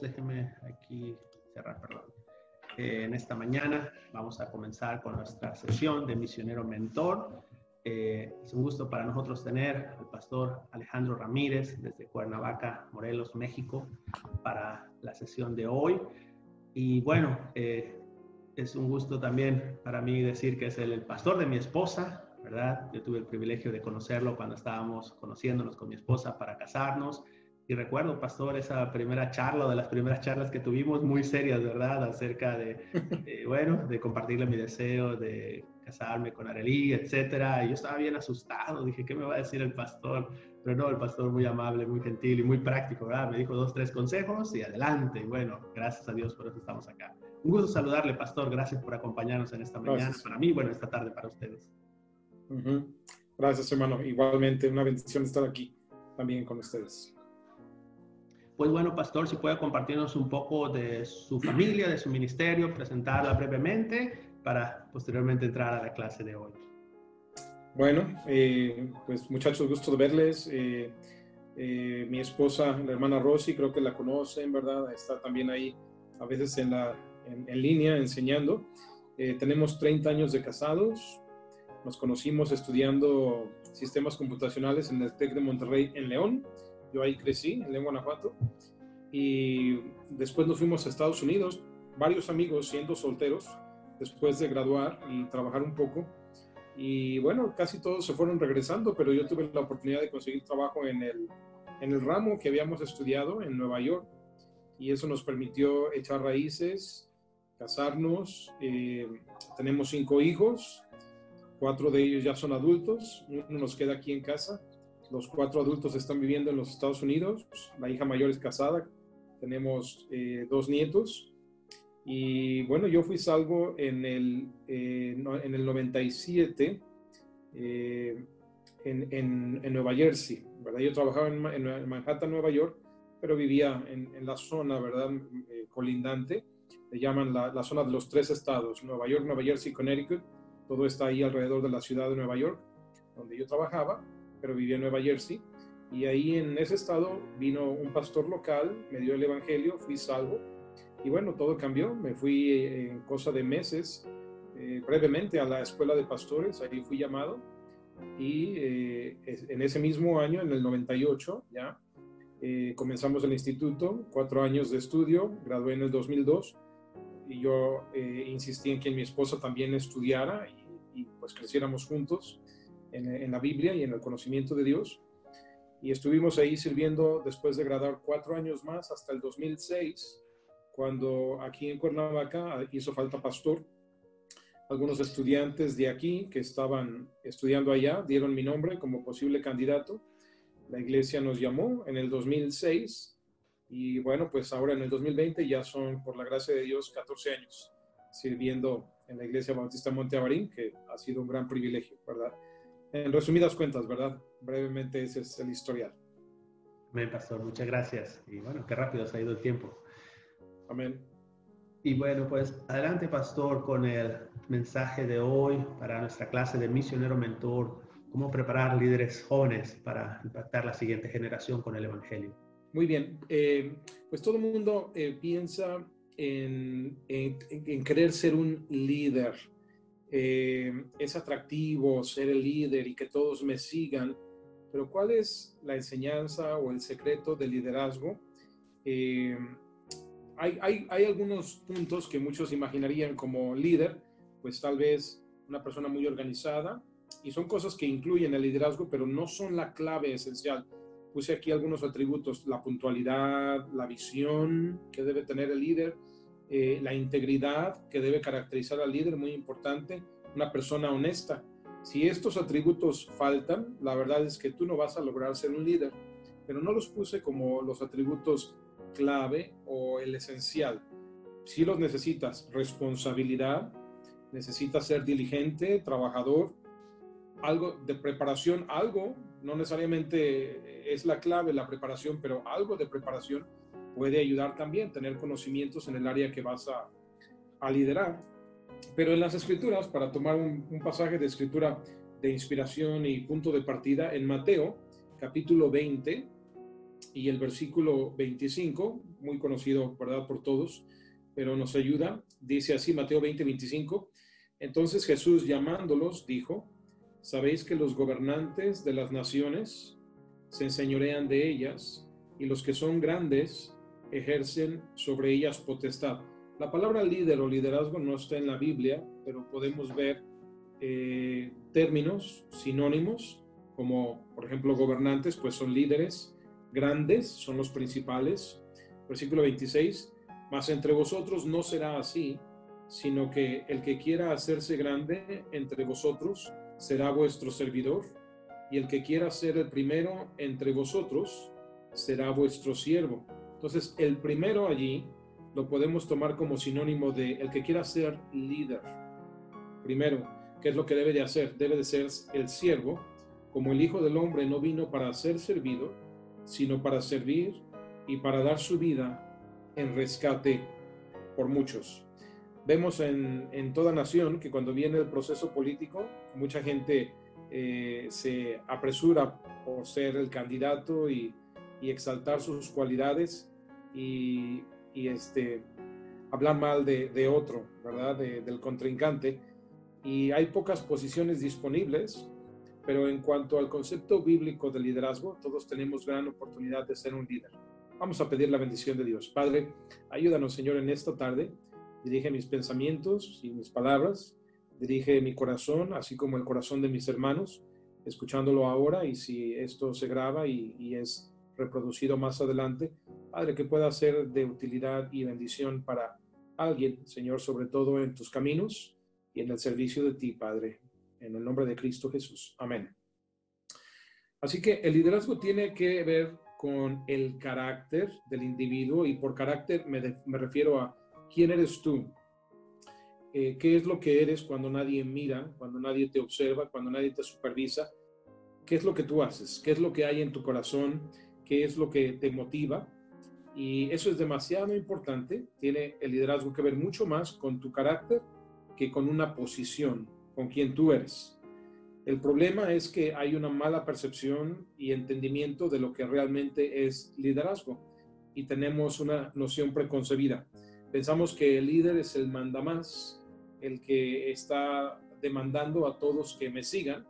Déjenme aquí cerrar, perdón. Eh, en esta mañana vamos a comenzar con nuestra sesión de misionero mentor. Eh, es un gusto para nosotros tener al pastor Alejandro Ramírez desde Cuernavaca, Morelos, México, para la sesión de hoy. Y bueno, eh, es un gusto también para mí decir que es el, el pastor de mi esposa, ¿verdad? Yo tuve el privilegio de conocerlo cuando estábamos conociéndonos con mi esposa para casarnos. Y recuerdo, pastor, esa primera charla o de las primeras charlas que tuvimos muy serias, ¿verdad? Acerca de, bueno, de compartirle mi deseo de casarme con Arelí, etcétera. Y yo estaba bien asustado, dije, ¿qué me va a decir el pastor? Pero no, el pastor muy amable, muy gentil y muy práctico, ¿verdad? Me dijo dos, tres consejos y adelante. Y bueno, gracias a Dios por eso estamos acá. Un gusto saludarle, pastor. Gracias por acompañarnos en esta mañana para mí, bueno, esta tarde para ustedes. Gracias, hermano. Igualmente, una bendición estar aquí también con ustedes. Pues bueno, pastor, si puede compartirnos un poco de su familia, de su ministerio, presentarla brevemente para posteriormente entrar a la clase de hoy. Bueno, eh, pues muchachos, gusto de verles. Eh, eh, mi esposa, la hermana Rosy, creo que la conocen, ¿verdad? Está también ahí a veces en, la, en línea enseñando. tenemos 30 años de casados, nos conocimos estudiando sistemas computacionales en el TEC de Monterrey en León. Yo ahí crecí, en Guanajuato. Y después nos fuimos a Estados Unidos, varios amigos siendo solteros, después de graduar y trabajar un poco. Y bueno, casi todos se fueron regresando, pero yo tuve la oportunidad de conseguir trabajo en el, en el ramo que habíamos estudiado en Nueva York. Y eso nos permitió echar raíces, casarnos. Eh, tenemos cinco hijos, Cuatro de ellos ya son adultos, uno nos queda aquí en casa. Los cuatro adultos están viviendo en los Estados Unidos. La hija mayor es casada. Tenemos eh, dos nietos. Y bueno, yo fui salvo en el, eh, en el 97 eh, en, en, Nueva Jersey. ¿verdad? Yo trabajaba en, Manhattan, Nueva York, pero vivía en, la zona ¿verdad? colindante. Le llaman la, la zona de los tres estados, Nueva York, Nueva Jersey, Connecticut todo está ahí alrededor de la ciudad de Nueva York, donde yo trabajaba, pero vivía en Nueva Jersey. Y ahí en ese estado vino un pastor local, me dio el evangelio, fui salvo. Y bueno, todo cambió. Me fui eh, en cosa de meses, eh, brevemente a la escuela de pastores, ahí fui llamado. Y eh, en ese mismo año, en el 98, ya comenzamos el instituto, cuatro años de estudio, gradué en el 2002 y yo insistí en que mi esposa también estudiara y pues creciéramos juntos en, la Biblia y en el conocimiento de Dios. Y estuvimos ahí sirviendo después de graduar cuatro años más hasta el 2006, cuando aquí en Cuernavaca hizo falta pastor. Algunos estudiantes de aquí que estaban estudiando allá dieron mi nombre como posible candidato. La iglesia nos llamó en el 2006 y bueno, pues ahora en el 2020 ya son, por la gracia de Dios, 14 años sirviendo en la Iglesia Bautista Monte Avarín, que ha sido un gran privilegio, ¿verdad? En resumidas cuentas, ¿verdad? Brevemente ese es el historial. Amén, pastor, muchas gracias. Y bueno, qué rápido se ha ido el tiempo. Amén. Y bueno, pues adelante, pastor, con el mensaje de hoy para nuestra clase de misionero mentor, cómo preparar líderes jóvenes para impactar la siguiente generación con el Evangelio. Muy bien, eh, pues todo el mundo eh, piensa en, querer ser un líder. Eh, es atractivo ser el líder y que todos me sigan, pero ¿cuál es la enseñanza o el secreto del liderazgo? Eh, hay, algunos puntos que muchos imaginarían como líder, pues tal vez una persona muy organizada, y son cosas que incluyen el liderazgo, pero no son la clave esencial. Puse aquí algunos atributos, la puntualidad, la visión que debe tener el líder, eh, la integridad que debe caracterizar al líder, muy importante, una persona honesta. Si estos atributos faltan, la verdad es que tú no vas a lograr ser un líder, pero no los puse como los atributos clave o el esencial. Si los necesitas, responsabilidad, necesitas ser diligente, trabajador, algo de preparación, algo, no necesariamente es la clave la preparación, pero algo de preparación puede ayudar también tener conocimientos en el área que vas a, a liderar. Pero en las escrituras, para tomar un, un, pasaje de escritura de inspiración y punto de partida, en Mateo capítulo 20, y el versículo 25, muy conocido, ¿verdad?, por todos, pero nos ayuda. Dice así Mateo 20, 25. Entonces Jesús llamándolos dijo, sabéis que los gobernantes de las naciones se enseñorean de ellas y los que son grandes ejercen sobre ellas potestad. La palabra líder o liderazgo no está en la Biblia, pero podemos ver eh, términos sinónimos como, por ejemplo, gobernantes, pues son líderes, grandes son los principales. Versículo 26, mas entre vosotros no será así, sino que el que quiera hacerse grande entre vosotros será vuestro servidor, y el que quiera ser el primero entre vosotros será vuestro siervo. Entonces, el primero allí lo podemos tomar como sinónimo de el que quiera ser líder. Primero, ¿qué es lo que debe de hacer? Debe de ser el siervo, como el Hijo del Hombre no vino para ser servido, sino para servir y para dar su vida en rescate por muchos. Vemos en, en toda nación que cuando viene el proceso político, mucha gente eh, se apresura por ser el candidato y, exaltar sus cualidades y, este, hablar mal de, otro, ¿verdad? del contrincante. Y hay pocas posiciones disponibles, pero en cuanto al concepto bíblico de liderazgo, todos tenemos gran oportunidad de ser un líder. Vamos a pedir la bendición de Dios. Padre, ayúdanos, Señor, en esta tarde. Dirige mis pensamientos y mis palabras dirige mi corazón, así como el corazón de mis hermanos, escuchándolo ahora y si esto se graba y, es reproducido más adelante, Padre, que pueda ser de utilidad y bendición para alguien, Señor, sobre todo en tus caminos y en el servicio de ti, Padre, en el nombre de Cristo Jesús. Amén. Así que el liderazgo tiene que ver con el carácter del individuo y por carácter me, refiero a quién eres tú, eh, qué es lo que eres cuando nadie mira, cuando nadie te observa, cuando nadie te supervisa, qué es lo que tú haces, qué es lo que hay en tu corazón, qué es lo que te motiva. Y eso es demasiado importante. Tiene el liderazgo que ver mucho más con tu carácter que con una posición, con quien tú eres. El problema es que hay una mala percepción y entendimiento de lo que realmente es liderazgo y tenemos una noción preconcebida. Pensamos que el líder es el mandamás, el que está demandando a todos que me sigan.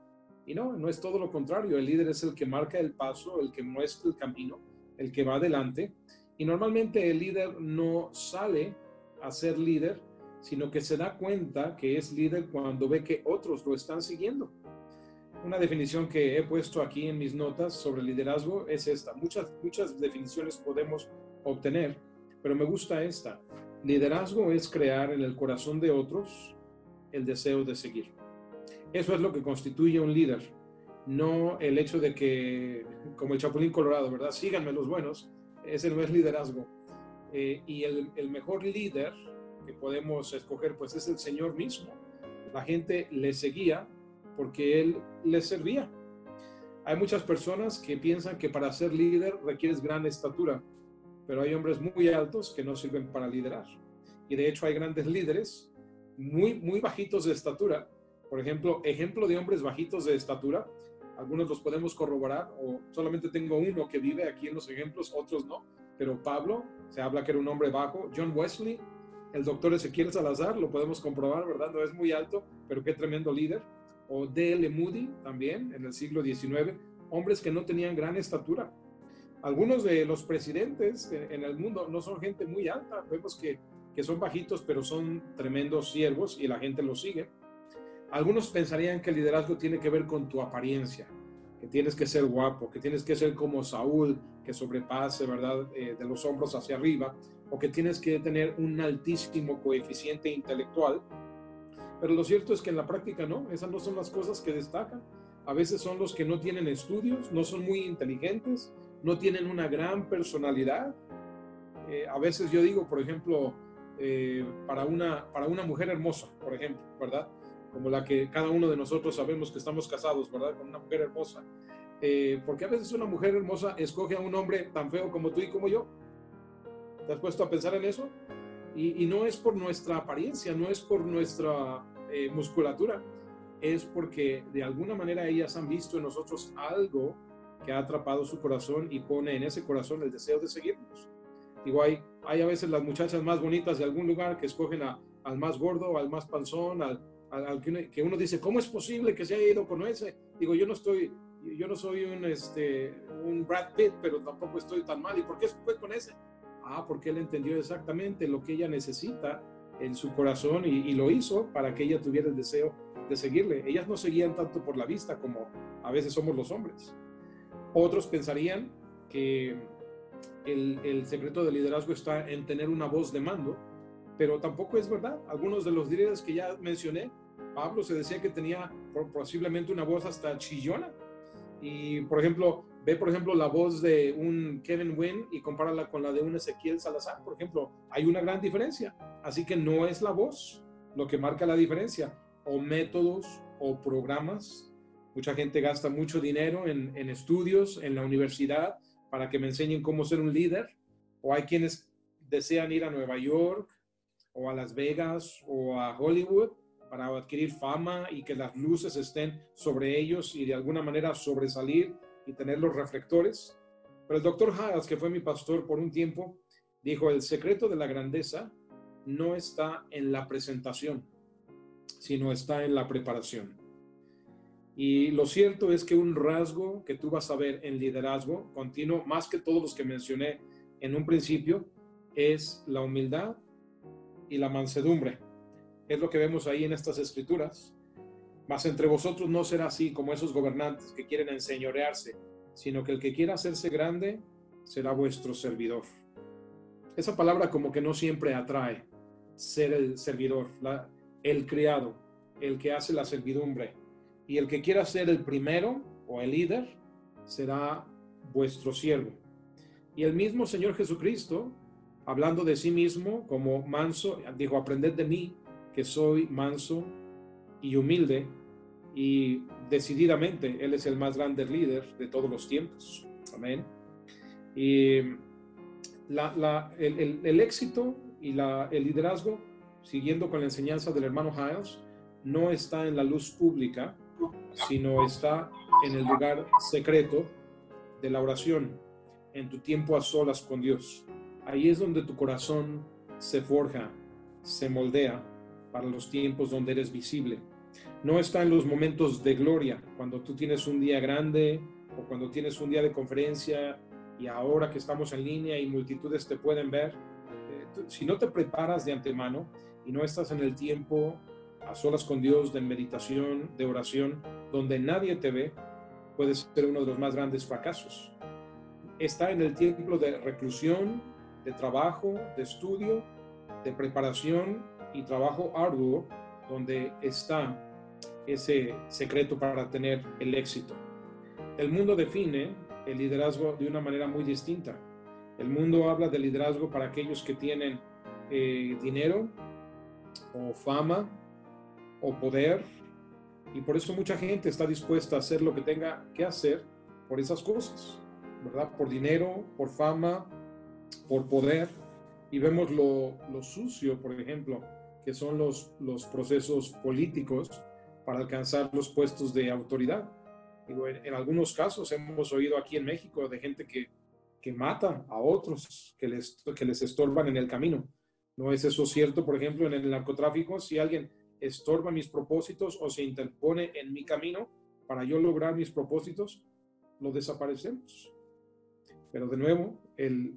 Y no, no es todo lo contrario. El líder es el que marca el paso, el que muestra el camino, el que va adelante. Y normalmente el líder no sale a ser líder, sino que se da cuenta que es líder cuando ve que otros lo están siguiendo. Una definición que he puesto aquí en mis notas sobre liderazgo es esta. Muchas, muchas definiciones podemos obtener, pero me gusta esta. Liderazgo es crear en el corazón de otros el deseo de seguir. Eso es lo que constituye un líder, no el hecho de que, como el Chapulín Colorado, ¿verdad? Síganme los buenos, ese no es liderazgo. Eh, y el, el, mejor líder que podemos escoger, pues es el Señor mismo. La gente le seguía porque Él le servía. Hay muchas personas que piensan que para ser líder requieres gran estatura pero hay hombres muy altos que no sirven para liderar. Y de hecho hay grandes líderes muy, muy bajitos de estatura. Por ejemplo, ejemplo de hombres bajitos de estatura, algunos los podemos corroborar, o solamente tengo uno que vive aquí en los ejemplos, otros no, pero Pablo, se habla que era un hombre bajo, John Wesley, el doctor Ezequiel Salazar, lo podemos comprobar, ¿verdad? No es muy alto, pero qué tremendo líder. O D.L. Moody, también, en el siglo XIX, hombres que no tenían gran estatura, algunos de los presidentes en el mundo no son gente muy alta, vemos que, que son bajitos, pero son tremendos siervos y la gente los sigue. Algunos pensarían que el liderazgo tiene que ver con tu apariencia, que tienes que ser guapo, que tienes que ser como Saúl, que sobrepase, ¿verdad?, eh, de los hombros hacia arriba, o que tienes que tener un altísimo coeficiente intelectual. Pero lo cierto es que en la práctica no, esas no son las cosas que destacan. A veces son los que no tienen estudios, no son muy inteligentes, no tienen una gran personalidad. Eh, a veces yo digo, por ejemplo, eh, para, una, para una mujer hermosa, por ejemplo, ¿verdad? Como la que cada uno de nosotros sabemos que estamos casados, ¿verdad? Con una mujer hermosa. Eh, porque a veces una mujer hermosa escoge a un hombre tan feo como tú y como yo. ¿Te has puesto a pensar en eso? Y, y no es por nuestra apariencia, no es por nuestra musculatura, es porque de alguna manera ellas han visto en nosotros algo que ha atrapado su corazón y pone en ese corazón el deseo de seguirnos. Digo, hay, hay a veces las muchachas más bonitas de algún lugar que escogen al más gordo, al más panzón, al, al, que, uno, dice, ¿cómo es posible que se haya ido con ese? Digo, yo no estoy, yo no soy un, este, un Brad Pitt, pero tampoco estoy tan mal. ¿Y por qué fue con ese? Ah, porque él entendió exactamente lo que ella necesita en su corazón y, y, lo hizo para que ella tuviera el deseo de seguirle. Ellas no seguían tanto por la vista como a veces somos los hombres. Otros pensarían que el, el secreto del liderazgo está en tener una voz de mando, pero tampoco es verdad. Algunos de los líderes que ya mencioné, Pablo se decía que tenía posiblemente una voz hasta chillona. Y, por ejemplo, ve, por ejemplo, la voz de un Kevin Wynn y compárala con la de un Ezequiel Salazar, por ejemplo, hay una gran diferencia. Así que no es la voz lo que marca la diferencia, o métodos o programas. Mucha gente gasta mucho dinero en, en estudios en la universidad para que me enseñen cómo ser un líder, o hay quienes desean ir a Nueva York o a Las Vegas o a Hollywood para adquirir fama y que las luces estén sobre ellos y de alguna manera sobresalir y tener los reflectores. Pero el doctor Haas, que fue mi pastor por un tiempo, dijo, el secreto de la grandeza no está en la presentación, sino está en la preparación. Y lo cierto es que un rasgo que tú vas a ver en liderazgo continuo, más que todos los que mencioné en un principio, es la humildad y la mansedumbre. Es lo que vemos ahí en estas escrituras. Mas entre vosotros no será así como esos gobernantes que quieren enseñorearse, sino que el que quiera hacerse grande será vuestro servidor. Esa palabra como que no siempre atrae ser el servidor, el criado, el que hace la servidumbre. Y el que quiera ser el primero o el líder será vuestro siervo. Y el mismo Señor Jesucristo, hablando de sí mismo como manso, dijo, aprended de mí, que soy manso y humilde, y decididamente Él es el más grande líder de todos los tiempos. Amén. Y la, el, éxito y la, el liderazgo, siguiendo con la enseñanza del hermano Hiles, no está en la luz pública, sino está en el lugar secreto de la oración, en tu tiempo a solas con Dios. Ahí es donde tu corazón se forja, se moldea para los tiempos donde eres visible. No está en los momentos de gloria, cuando tú tienes un día grande o cuando tienes un día de conferencia y ahora que estamos en línea y multitudes te pueden ver. Eh, si no te preparas de antemano y no estás en el tiempo a solas con Dios de meditación, de oración, donde nadie te ve, puede ser uno de los más grandes fracasos. Está en el tiempo de reclusión, de trabajo, de estudio, de preparación y trabajo arduo donde está ese secreto para tener el éxito. El mundo define el liderazgo de una manera muy distinta. El mundo habla de liderazgo para aquellos que tienen eh, dinero o fama o poder y por eso mucha gente está dispuesta a hacer lo que tenga que hacer por esas cosas, ¿verdad? Por dinero, por fama, por poder. Y vemos lo, lo sucio, por ejemplo, que son los, los procesos políticos para alcanzar los puestos de autoridad. en, algunos casos hemos oído aquí en México de gente que, que mata a otros que les, que les estorban en el camino. ¿No es eso cierto, por ejemplo, en el narcotráfico? Si alguien estorba mis propósitos o se interpone en mi camino para yo lograr mis propósitos, lo desaparecemos. Pero de nuevo,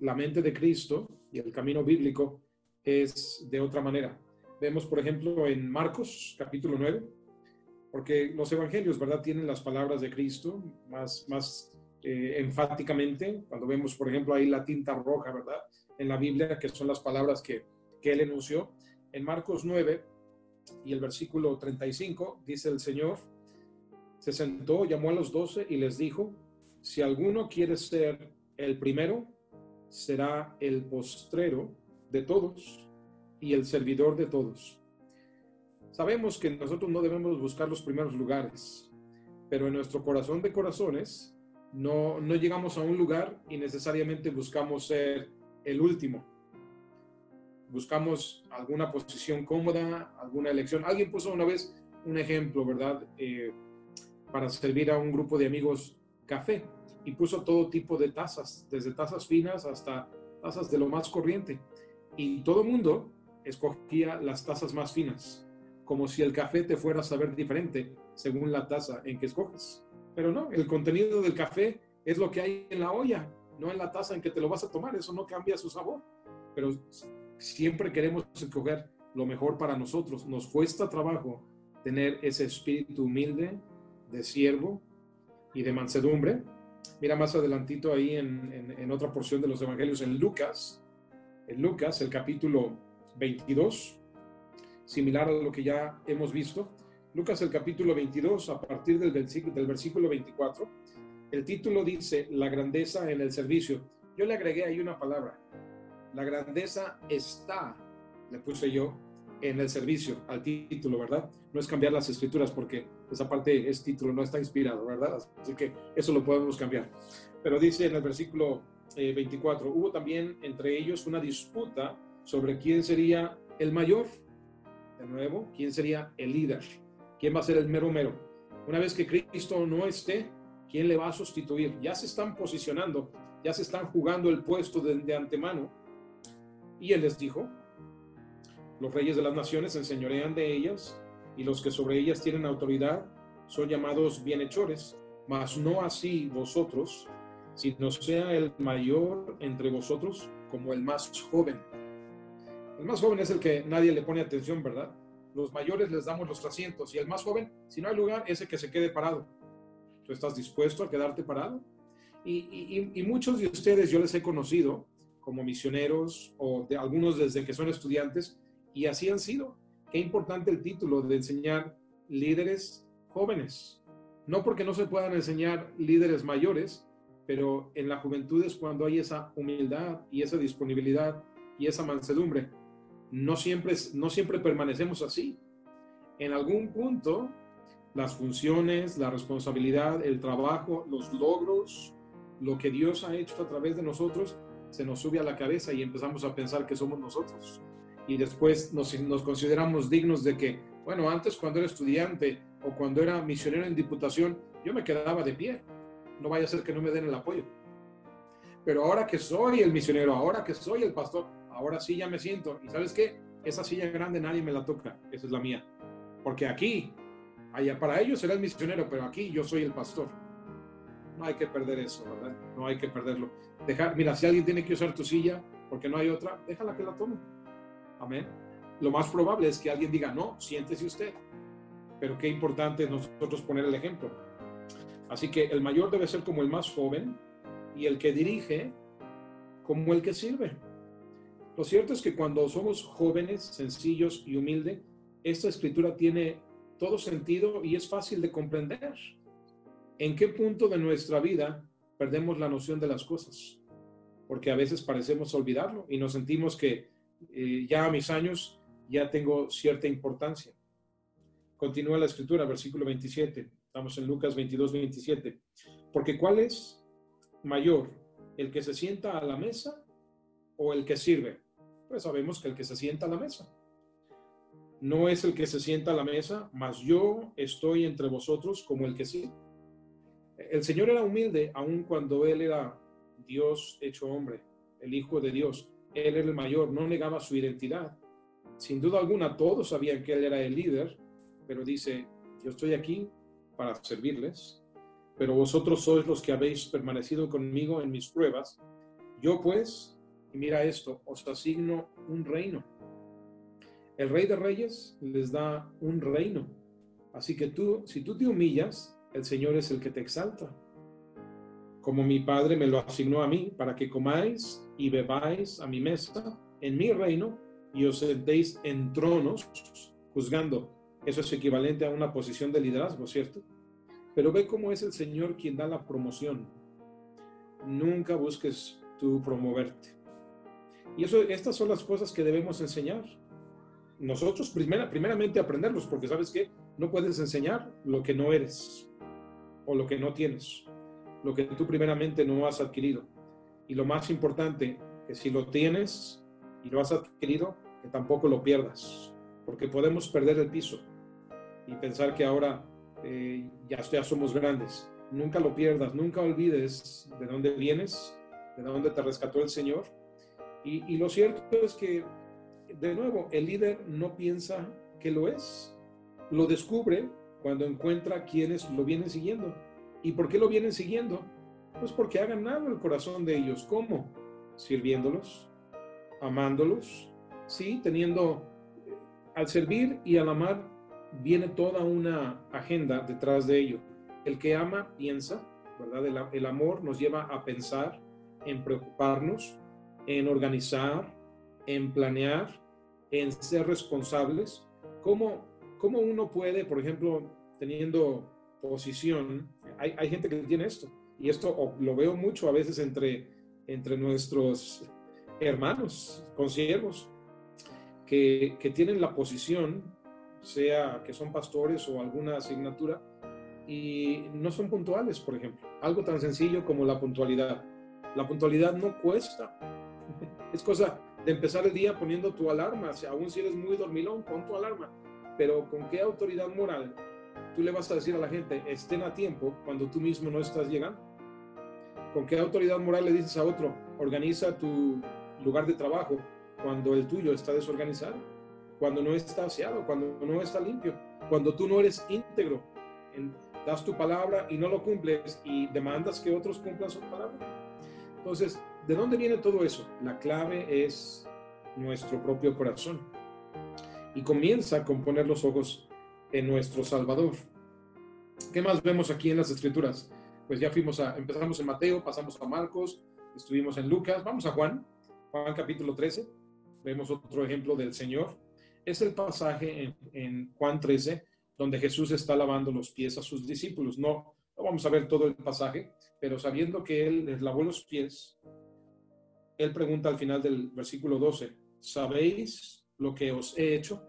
la mente de Cristo y el camino bíblico es de otra manera. Vemos, por ejemplo, en Marcos capítulo 9, porque los evangelios, ¿verdad?, tienen las palabras de Cristo más, más eh, enfáticamente. Cuando vemos, por ejemplo, ahí la tinta roja, ¿verdad?, en la Biblia, que son las palabras que, que él enunció. En Marcos 9 y el versículo 35 dice el Señor, se sentó, llamó a los doce y les dijo, si alguno quiere ser el primero, será el postrero de todos y el servidor de todos. Sabemos que nosotros no debemos buscar los primeros lugares, pero en nuestro corazón de corazones no, no llegamos a un lugar y necesariamente buscamos ser el último. Buscamos alguna posición cómoda, alguna elección. Alguien puso una vez un ejemplo, ¿verdad? Eh, para servir a un grupo de amigos café. Y puso todo tipo de tazas, desde tazas finas hasta tazas de lo más corriente. Y todo mundo escogía las tazas más finas, como si el café te fuera a saber diferente según la taza en que escoges. Pero no, el contenido del café es lo que hay en la olla, no en la taza en que te lo vas a tomar, eso no cambia su sabor. Pero siempre queremos escoger lo mejor para nosotros. Nos cuesta trabajo tener ese espíritu humilde de siervo y de mansedumbre. Mira más adelantito ahí en, otra porción de los evangelios, en Lucas, en Lucas, el capítulo 22, similar a lo que ya hemos visto. Lucas el capítulo 22, a partir del versículo, del versículo 24, el título dice, la grandeza en el servicio. Yo le agregué ahí una palabra, la grandeza está, le puse yo, en el servicio, al título, ¿verdad? No es cambiar las escrituras porque esa parte es título, no está inspirado, ¿verdad? Así que eso lo podemos cambiar. Pero dice en el versículo 24, eh, hubo también entre ellos una disputa sobre quién sería el mayor. De nuevo, quién sería el líder, quién va a ser el mero mero. Una vez que Cristo no esté, ¿quién le va a sustituir? Ya se están posicionando, ya se están jugando el puesto de, de antemano. Y él les dijo, los reyes de las naciones se enseñorean de ellas y los que sobre ellas tienen autoridad son llamados bienhechores, mas no así vosotros, sino sea el mayor entre vosotros como el más joven. El más joven es el que nadie le pone atención, ¿verdad? Los mayores les damos los asientos y el más joven, si no hay lugar, es el que se quede parado. ¿Tú estás dispuesto a quedarte parado? Y muchos de ustedes yo les he conocido como misioneros o de algunos desde que son estudiantes y así han sido. Qué importante el título de enseñar líderes jóvenes. No porque no se puedan enseñar líderes mayores, pero en la juventud es cuando hay esa humildad y esa disponibilidad y esa mansedumbre. No siempre, no siempre permanecemos así. En algún punto, las funciones, la responsabilidad, el trabajo, los logros, lo que Dios ha hecho a través de nosotros, se nos sube a la cabeza y empezamos a pensar que somos nosotros y después nos, nos consideramos dignos de que, bueno, antes cuando era estudiante o cuando era misionero en diputación, yo me quedaba de pie. No vaya a ser que no me den el apoyo. Pero ahora que soy el misionero, ahora que soy el pastor, ahora sí ya me siento. Y sabes qué? Esa silla grande nadie me la toca. Esa es la mía. Porque aquí, allá para ellos será el misionero, pero aquí yo soy el pastor. No hay que perder eso, ¿verdad? No hay que perderlo. Dejar, mira, si alguien tiene que usar tu silla porque no hay otra, déjala que la tome. Amén. Lo más probable es que alguien diga, no, siéntese usted. Pero qué importante nosotros poner el ejemplo. Así que el mayor debe ser como el más joven y el que dirige como el que sirve. Lo cierto es que cuando somos jóvenes, sencillos y humildes, esta escritura tiene todo sentido y es fácil de comprender. ¿En qué punto de nuestra vida perdemos la noción de las cosas? Porque a veces parecemos olvidarlo y nos sentimos que eh, ya a mis años ya tengo cierta importancia. Continúa la escritura, versículo 27. Estamos en Lucas 22, 27. Porque ¿cuál es mayor? ¿El que se sienta a la mesa o el que sirve? Pues sabemos que el que se sienta a la mesa. No es el que se sienta a la mesa, mas yo estoy entre vosotros como el que sí. El Señor era humilde aun cuando Él era Dios hecho hombre, el Hijo de Dios él era el mayor, no negaba su identidad. Sin duda alguna, todos sabían que él era el líder, pero dice, yo estoy aquí para servirles, pero vosotros sois los que habéis permanecido conmigo en mis pruebas. Yo pues, y mira esto, os asigno un reino. El rey de reyes les da un reino. Así que tú, si tú te humillas, el Señor es el que te exalta como mi Padre me lo asignó a mí, para que comáis y bebáis a mi mesa en mi reino y os sentéis en tronos juzgando. Eso es equivalente a una posición de liderazgo, ¿cierto? Pero ve cómo es el Señor quien da la promoción. Nunca busques tú promoverte. Y eso, estas son las cosas que debemos enseñar. Nosotros primera, primeramente aprenderlos, porque sabes que no puedes enseñar lo que no eres o lo que no tienes lo que tú primeramente no has adquirido. Y lo más importante, que si lo tienes y lo has adquirido, que tampoco lo pierdas, porque podemos perder el piso y pensar que ahora eh, ya, ya somos grandes. nunca lo pierdas, nunca olvides de dónde vienes, de dónde te rescató el Señor. Y, y lo cierto es que, de nuevo, el líder no piensa que lo es, lo descubre cuando encuentra quienes lo vienen siguiendo. ¿Y por qué lo vienen siguiendo? Pues porque ha ganado el corazón de ellos. ¿Cómo? Sirviéndolos, amándolos, sí, teniendo, al servir y al amar viene toda una agenda detrás de ello. El que ama piensa, ¿verdad? El, el amor nos lleva a pensar, en preocuparnos, en organizar, en planear, en ser responsables. ¿Cómo, cómo uno puede, por ejemplo, teniendo posición, hay, hay gente que tiene esto, y esto lo veo mucho a veces entre, entre nuestros hermanos, consiervos, que, que tienen la posición, sea que son pastores o alguna asignatura, y no son puntuales, por ejemplo. Algo tan sencillo como la puntualidad. La puntualidad no cuesta. Es cosa de empezar el día poniendo tu alarma. Si, aún si eres muy dormilón, pon tu alarma. Pero ¿con qué autoridad moral tú le vas a decir a la gente, estén a tiempo cuando tú mismo no estás llegando? ¿Con qué autoridad moral le dices a otro, organiza tu lugar de trabajo cuando el tuyo está desorganizado? Cuando no está aseado, cuando no está limpio, cuando tú no eres íntegro, das tu palabra y no lo cumples y demandas que otros cumplan su palabra. Entonces, ¿de dónde viene todo eso? La clave es nuestro propio corazón. Y comienza con poner los ojos en nuestro Salvador. ¿Qué más vemos aquí en las Escrituras? Pues ya fuimos a, empezamos en Mateo, pasamos a Marcos, estuvimos en Lucas, vamos a Juan, Juan capítulo 13, vemos otro ejemplo del Señor. Es el pasaje en, en Juan 13 donde Jesús está lavando los pies a sus discípulos. No, no vamos a ver todo el pasaje, pero sabiendo que Él les lavó los pies, Él pregunta al final del versículo 12, ¿sabéis lo que os he hecho?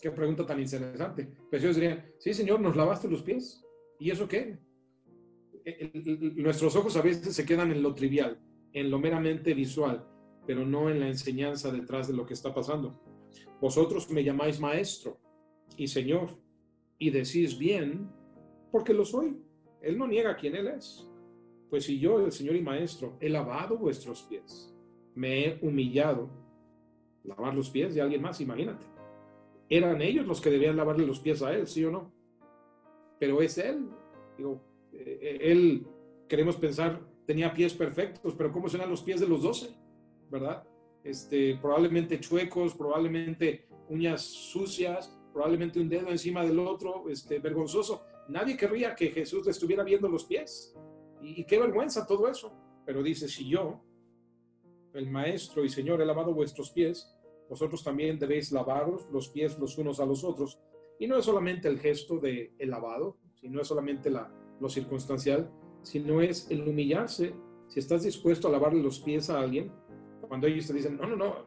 Qué pregunta tan interesante. Pues ellos dirían, sí, Señor, nos lavaste los pies. ¿Y eso qué? Nuestros ojos a veces se quedan en lo trivial, en lo meramente visual, pero no en la enseñanza detrás de lo que está pasando. Vosotros me llamáis maestro y Señor, y decís bien, porque lo soy. Él no niega quién Él es. Pues si yo, el Señor y Maestro, he lavado vuestros pies, me he humillado, lavar los pies de alguien más, imagínate. Eran ellos los que debían lavarle los pies a Él, sí o no. Pero es Él. Digo, Él, queremos pensar, tenía pies perfectos, pero ¿cómo serán los pies de los doce? ¿Verdad? Este, probablemente chuecos, probablemente uñas sucias, probablemente un dedo encima del otro, este, vergonzoso. Nadie querría que Jesús le estuviera viendo los pies. Y, qué vergüenza todo eso. Pero dice, si yo, el Maestro y Señor, he lavado vuestros pies, vosotros también debéis lavaros los pies los unos a los otros. Y no es solamente el gesto de el lavado, sino es solamente la, lo circunstancial, sino es el humillarse. Si estás dispuesto a lavarle los pies a alguien, cuando ellos te dicen, no, no, no,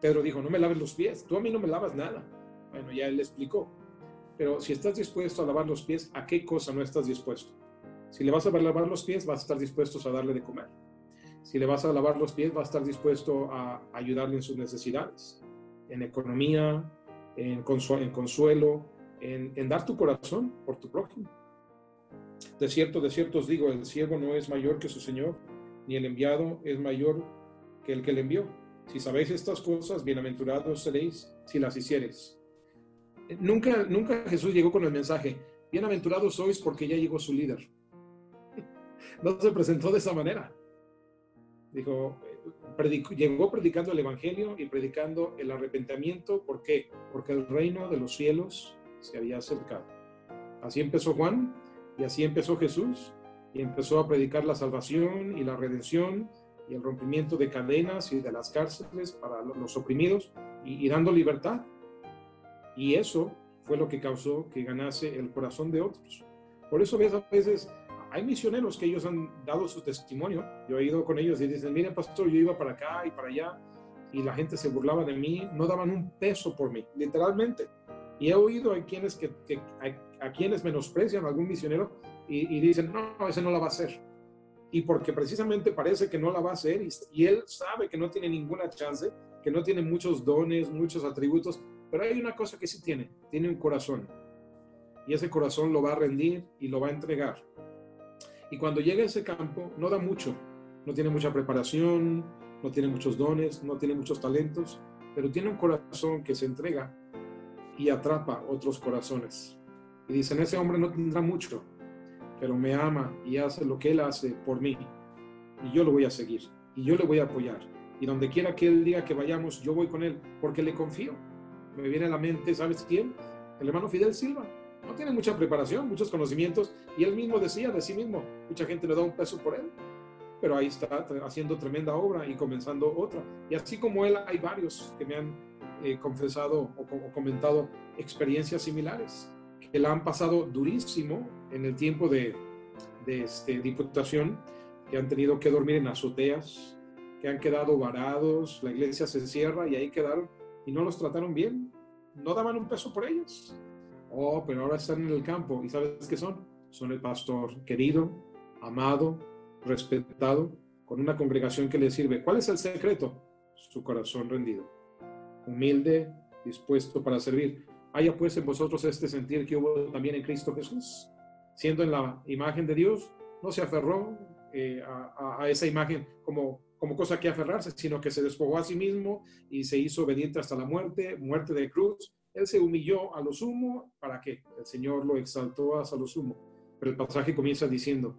Pedro dijo, no me laves los pies, tú a mí no me lavas nada. Bueno, ya él explicó. Pero si estás dispuesto a lavar los pies, ¿a qué cosa no estás dispuesto? Si le vas a lavar los pies, vas a estar dispuesto a darle de comer. Si le vas a lavar los pies, vas a estar dispuesto a ayudarle en sus necesidades, en economía, en, consuelo, en, en dar tu corazón por tu prójimo. De cierto, de cierto os digo, el siervo no es mayor que su Señor, ni el enviado es mayor que el que le envió. Si sabéis estas cosas, bienaventurados seréis si las hiciereis. Nunca, nunca Jesús llegó con el mensaje, bienaventurados sois porque ya llegó su líder. No se presentó de esa manera. Dijo, llegó predicando el Evangelio y predicando el arrepentimiento. ¿Por qué? Porque el reino de los cielos se había acercado. Así empezó Juan y así empezó Jesús y empezó a predicar la salvación y la redención y el rompimiento de cadenas y de las cárceles para los oprimidos y dando libertad. Y eso fue lo que causó que ganase el corazón de otros. Por eso ves a veces, hay misioneros que ellos han dado su testimonio. Yo he ido con ellos y dicen, mire pastor, yo iba para acá y para allá y la gente se burlaba de mí, no daban un peso por mí, literalmente. Y he oído a quienes, que, a, quienes menosprecian a algún misionero y, dicen, no, ese no la va a hacer. Y porque precisamente parece que no la va a hacer y, y él sabe que no tiene ninguna chance, que no tiene muchos dones, muchos atributos, pero hay una cosa que sí tiene, tiene un corazón. y ese corazón lo va a rendir y lo va a entregar. Y cuando llega a ese campo, no da mucho, no tiene mucha preparación, no tiene muchos dones, no tiene muchos talentos, pero tiene un corazón que se entrega y atrapa otros corazones. Y dicen, ese hombre no tendrá mucho, pero me ama y hace lo que él hace por mí. Y yo lo voy a seguir, y yo le voy a apoyar. Y donde quiera que él diga que vayamos, yo voy con él, porque le confío. Me viene a la mente, ¿sabes quién? El hermano Fidel Silva. No tiene mucha preparación, muchos conocimientos, y él mismo decía de sí mismo, mucha gente le da un peso por él, pero ahí está haciendo tremenda obra y comenzando otra. Y así como él, hay varios que me han eh, confesado o, comentado experiencias similares, que la han pasado durísimo en el tiempo de, de este, diputación, que han tenido que dormir en azoteas, que han quedado varados, la iglesia se cierra y ahí quedaron y no los trataron bien, no daban un peso por ellos. Oh, pero ahora están en el campo y ¿sabes qué son? Son el pastor querido, amado, respetado, con una congregación que le sirve. ¿Cuál es el secreto? Su corazón rendido, humilde, dispuesto para servir. Haya pues en vosotros este sentir que hubo también en Cristo Jesús. Siendo en la imagen de Dios, no se aferró eh, a, esa imagen como, cosa que aferrarse, sino que se despojó a sí mismo y se hizo obediente hasta la muerte, muerte de cruz. Él se humilló a lo sumo para que el Señor lo exaltó hasta lo sumo. Pero el pasaje comienza diciendo,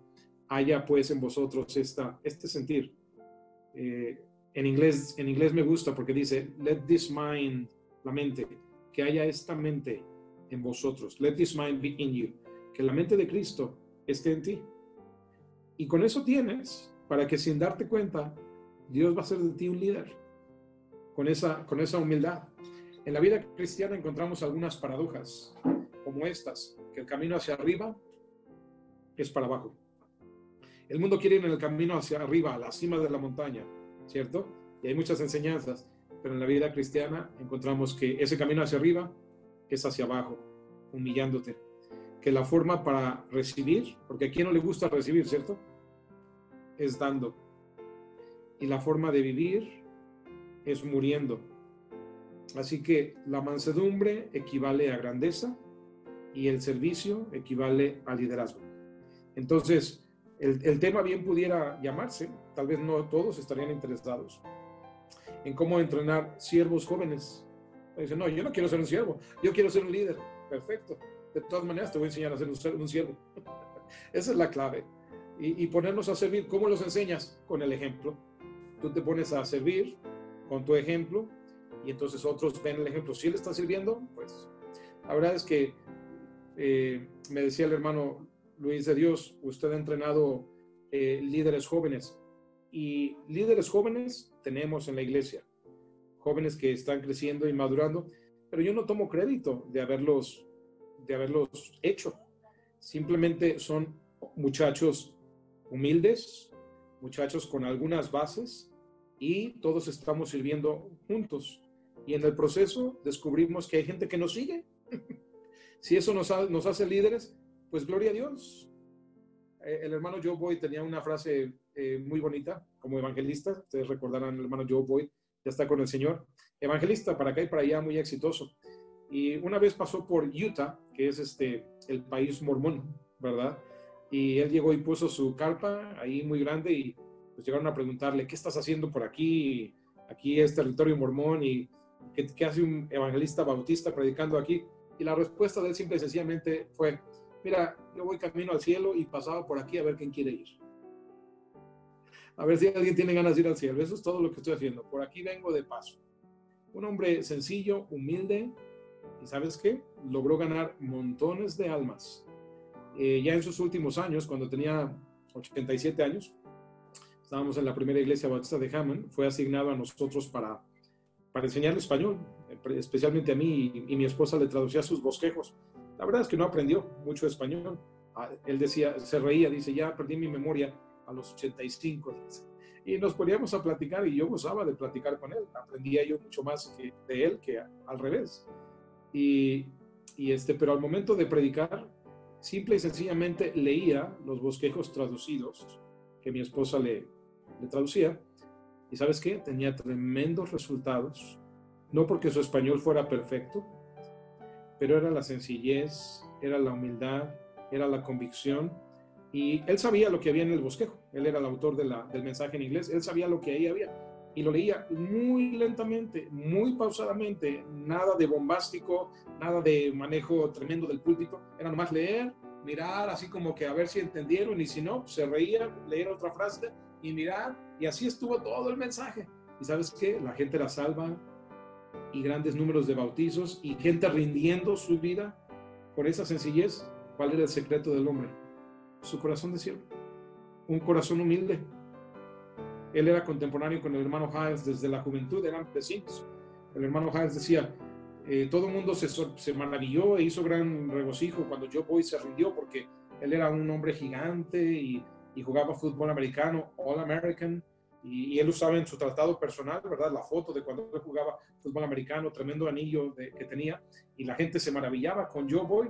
haya pues en vosotros esta, este sentir. Eh, en, inglés, en inglés me gusta porque dice, let this mind, la mente, que haya esta mente en vosotros. Let this mind be in you. Que la mente de Cristo esté en ti. Y con eso tienes para que sin darte cuenta, Dios va a ser de ti un líder. Con esa, con esa humildad. En la vida cristiana encontramos algunas paradojas como estas, que el camino hacia arriba es para abajo el mundo quiere ir en el camino hacia arriba, a la cima de la montaña, ¿cierto? Y hay muchas enseñanzas, pero en la vida cristiana encontramos que ese camino hacia arriba es hacia abajo, humillándote. Que la forma para recibir, porque a quién no le gusta recibir, ¿cierto? Es dando. Y la forma de vivir es muriendo. Así que la mansedumbre equivale a grandeza y el servicio equivale a liderazgo. Entonces, el, tema bien pudiera llamarse, tal vez no todos estarían interesados, en cómo entrenar siervos jóvenes. Dicen, no, yo no quiero ser un siervo, yo quiero ser un líder. Perfecto. De todas maneras, te voy a enseñar a ser un, siervo. Esa es la clave. Y, y, ponernos a servir, ¿cómo los enseñas? Con el ejemplo. Tú te pones a servir con tu ejemplo y entonces otros ven el ejemplo. Si él está sirviendo, pues la verdad es que eh, me decía el hermano Luis de Dios, usted ha entrenado eh, líderes jóvenes y líderes jóvenes tenemos en la iglesia, jóvenes que están creciendo y madurando, pero yo no tomo crédito de haberlos, de haberlos hecho. Simplemente son muchachos humildes, muchachos con algunas bases y todos estamos sirviendo juntos. Y en el proceso descubrimos que hay gente que nos sigue. si eso nos, nos hace líderes, pues gloria a Dios. Eh, el hermano Joe Boyd tenía una frase eh, muy bonita como evangelista. Ustedes recordarán, el hermano Joe Boyd ya está con el Señor. Evangelista para acá y para allá, muy exitoso. Y una vez pasó por Utah, que es este, el país mormón, ¿verdad? Y él llegó y puso su carpa ahí muy grande y pues llegaron a preguntarle, ¿qué estás haciendo por aquí? Aquí es territorio mormón y ¿qué, qué hace un evangelista bautista predicando aquí? Y la respuesta de él simple y sencillamente fue, mira, yo voy camino al cielo y pasaba por aquí a ver quién quiere ir. A ver si alguien tiene ganas de ir al cielo. Eso es todo lo que estoy haciendo. Por aquí vengo de paso. Un hombre sencillo, humilde, y ¿sabes qué? Logró ganar montones de almas. Eh, ya en sus últimos años, cuando tenía 87 años, estábamos en la primera iglesia bautista de Hammond, fue asignado a nosotros para, para enseñar español, especialmente a mí, y, y mi esposa le traducía sus bosquejos la verdad es que no aprendió mucho español. Ah, él decía, se reía, dice, ya perdí mi memoria a los 85. Y nos poníamos a platicar y yo gozaba de platicar con él. Aprendía yo mucho más que de él que al revés. Y, y este, pero al momento de predicar, simple y sencillamente leía los bosquejos traducidos que mi esposa le, le traducía. Y sabes qué? Tenía tremendos resultados. No porque su español fuera perfecto, pero era la sencillez, era la humildad, era la convicción. Y él sabía lo que había en el bosquejo. Él era el autor de la, del mensaje en inglés. Él sabía lo que ahí había. Y lo leía muy lentamente, muy pausadamente. Nada de bombástico, nada de manejo tremendo del púlpito. Era nomás leer, mirar, así como que a ver si entendieron. Y si no, se reía, leer otra frase y mirar. Y así estuvo todo el mensaje. Y sabes qué? La gente era salva y grandes números de bautizos y gente rindiendo su vida por esa sencillez. ¿Cuál era el secreto del hombre? Su corazón de siervo. Un corazón humilde. Él era contemporáneo con el hermano Hiles desde la juventud, eran vecinos. El hermano Hiles decía, eh, todo el mundo se, se maravilló e hizo gran regocijo cuando Joe Boy se rindió porque él era un hombre gigante y, y jugaba fútbol americano, All American, y, él usaba en su tratado personal, ¿verdad? La foto de cuando él jugaba fútbol americano, tremendo anillo que tenía, y la gente se maravillaba con Joe Boy.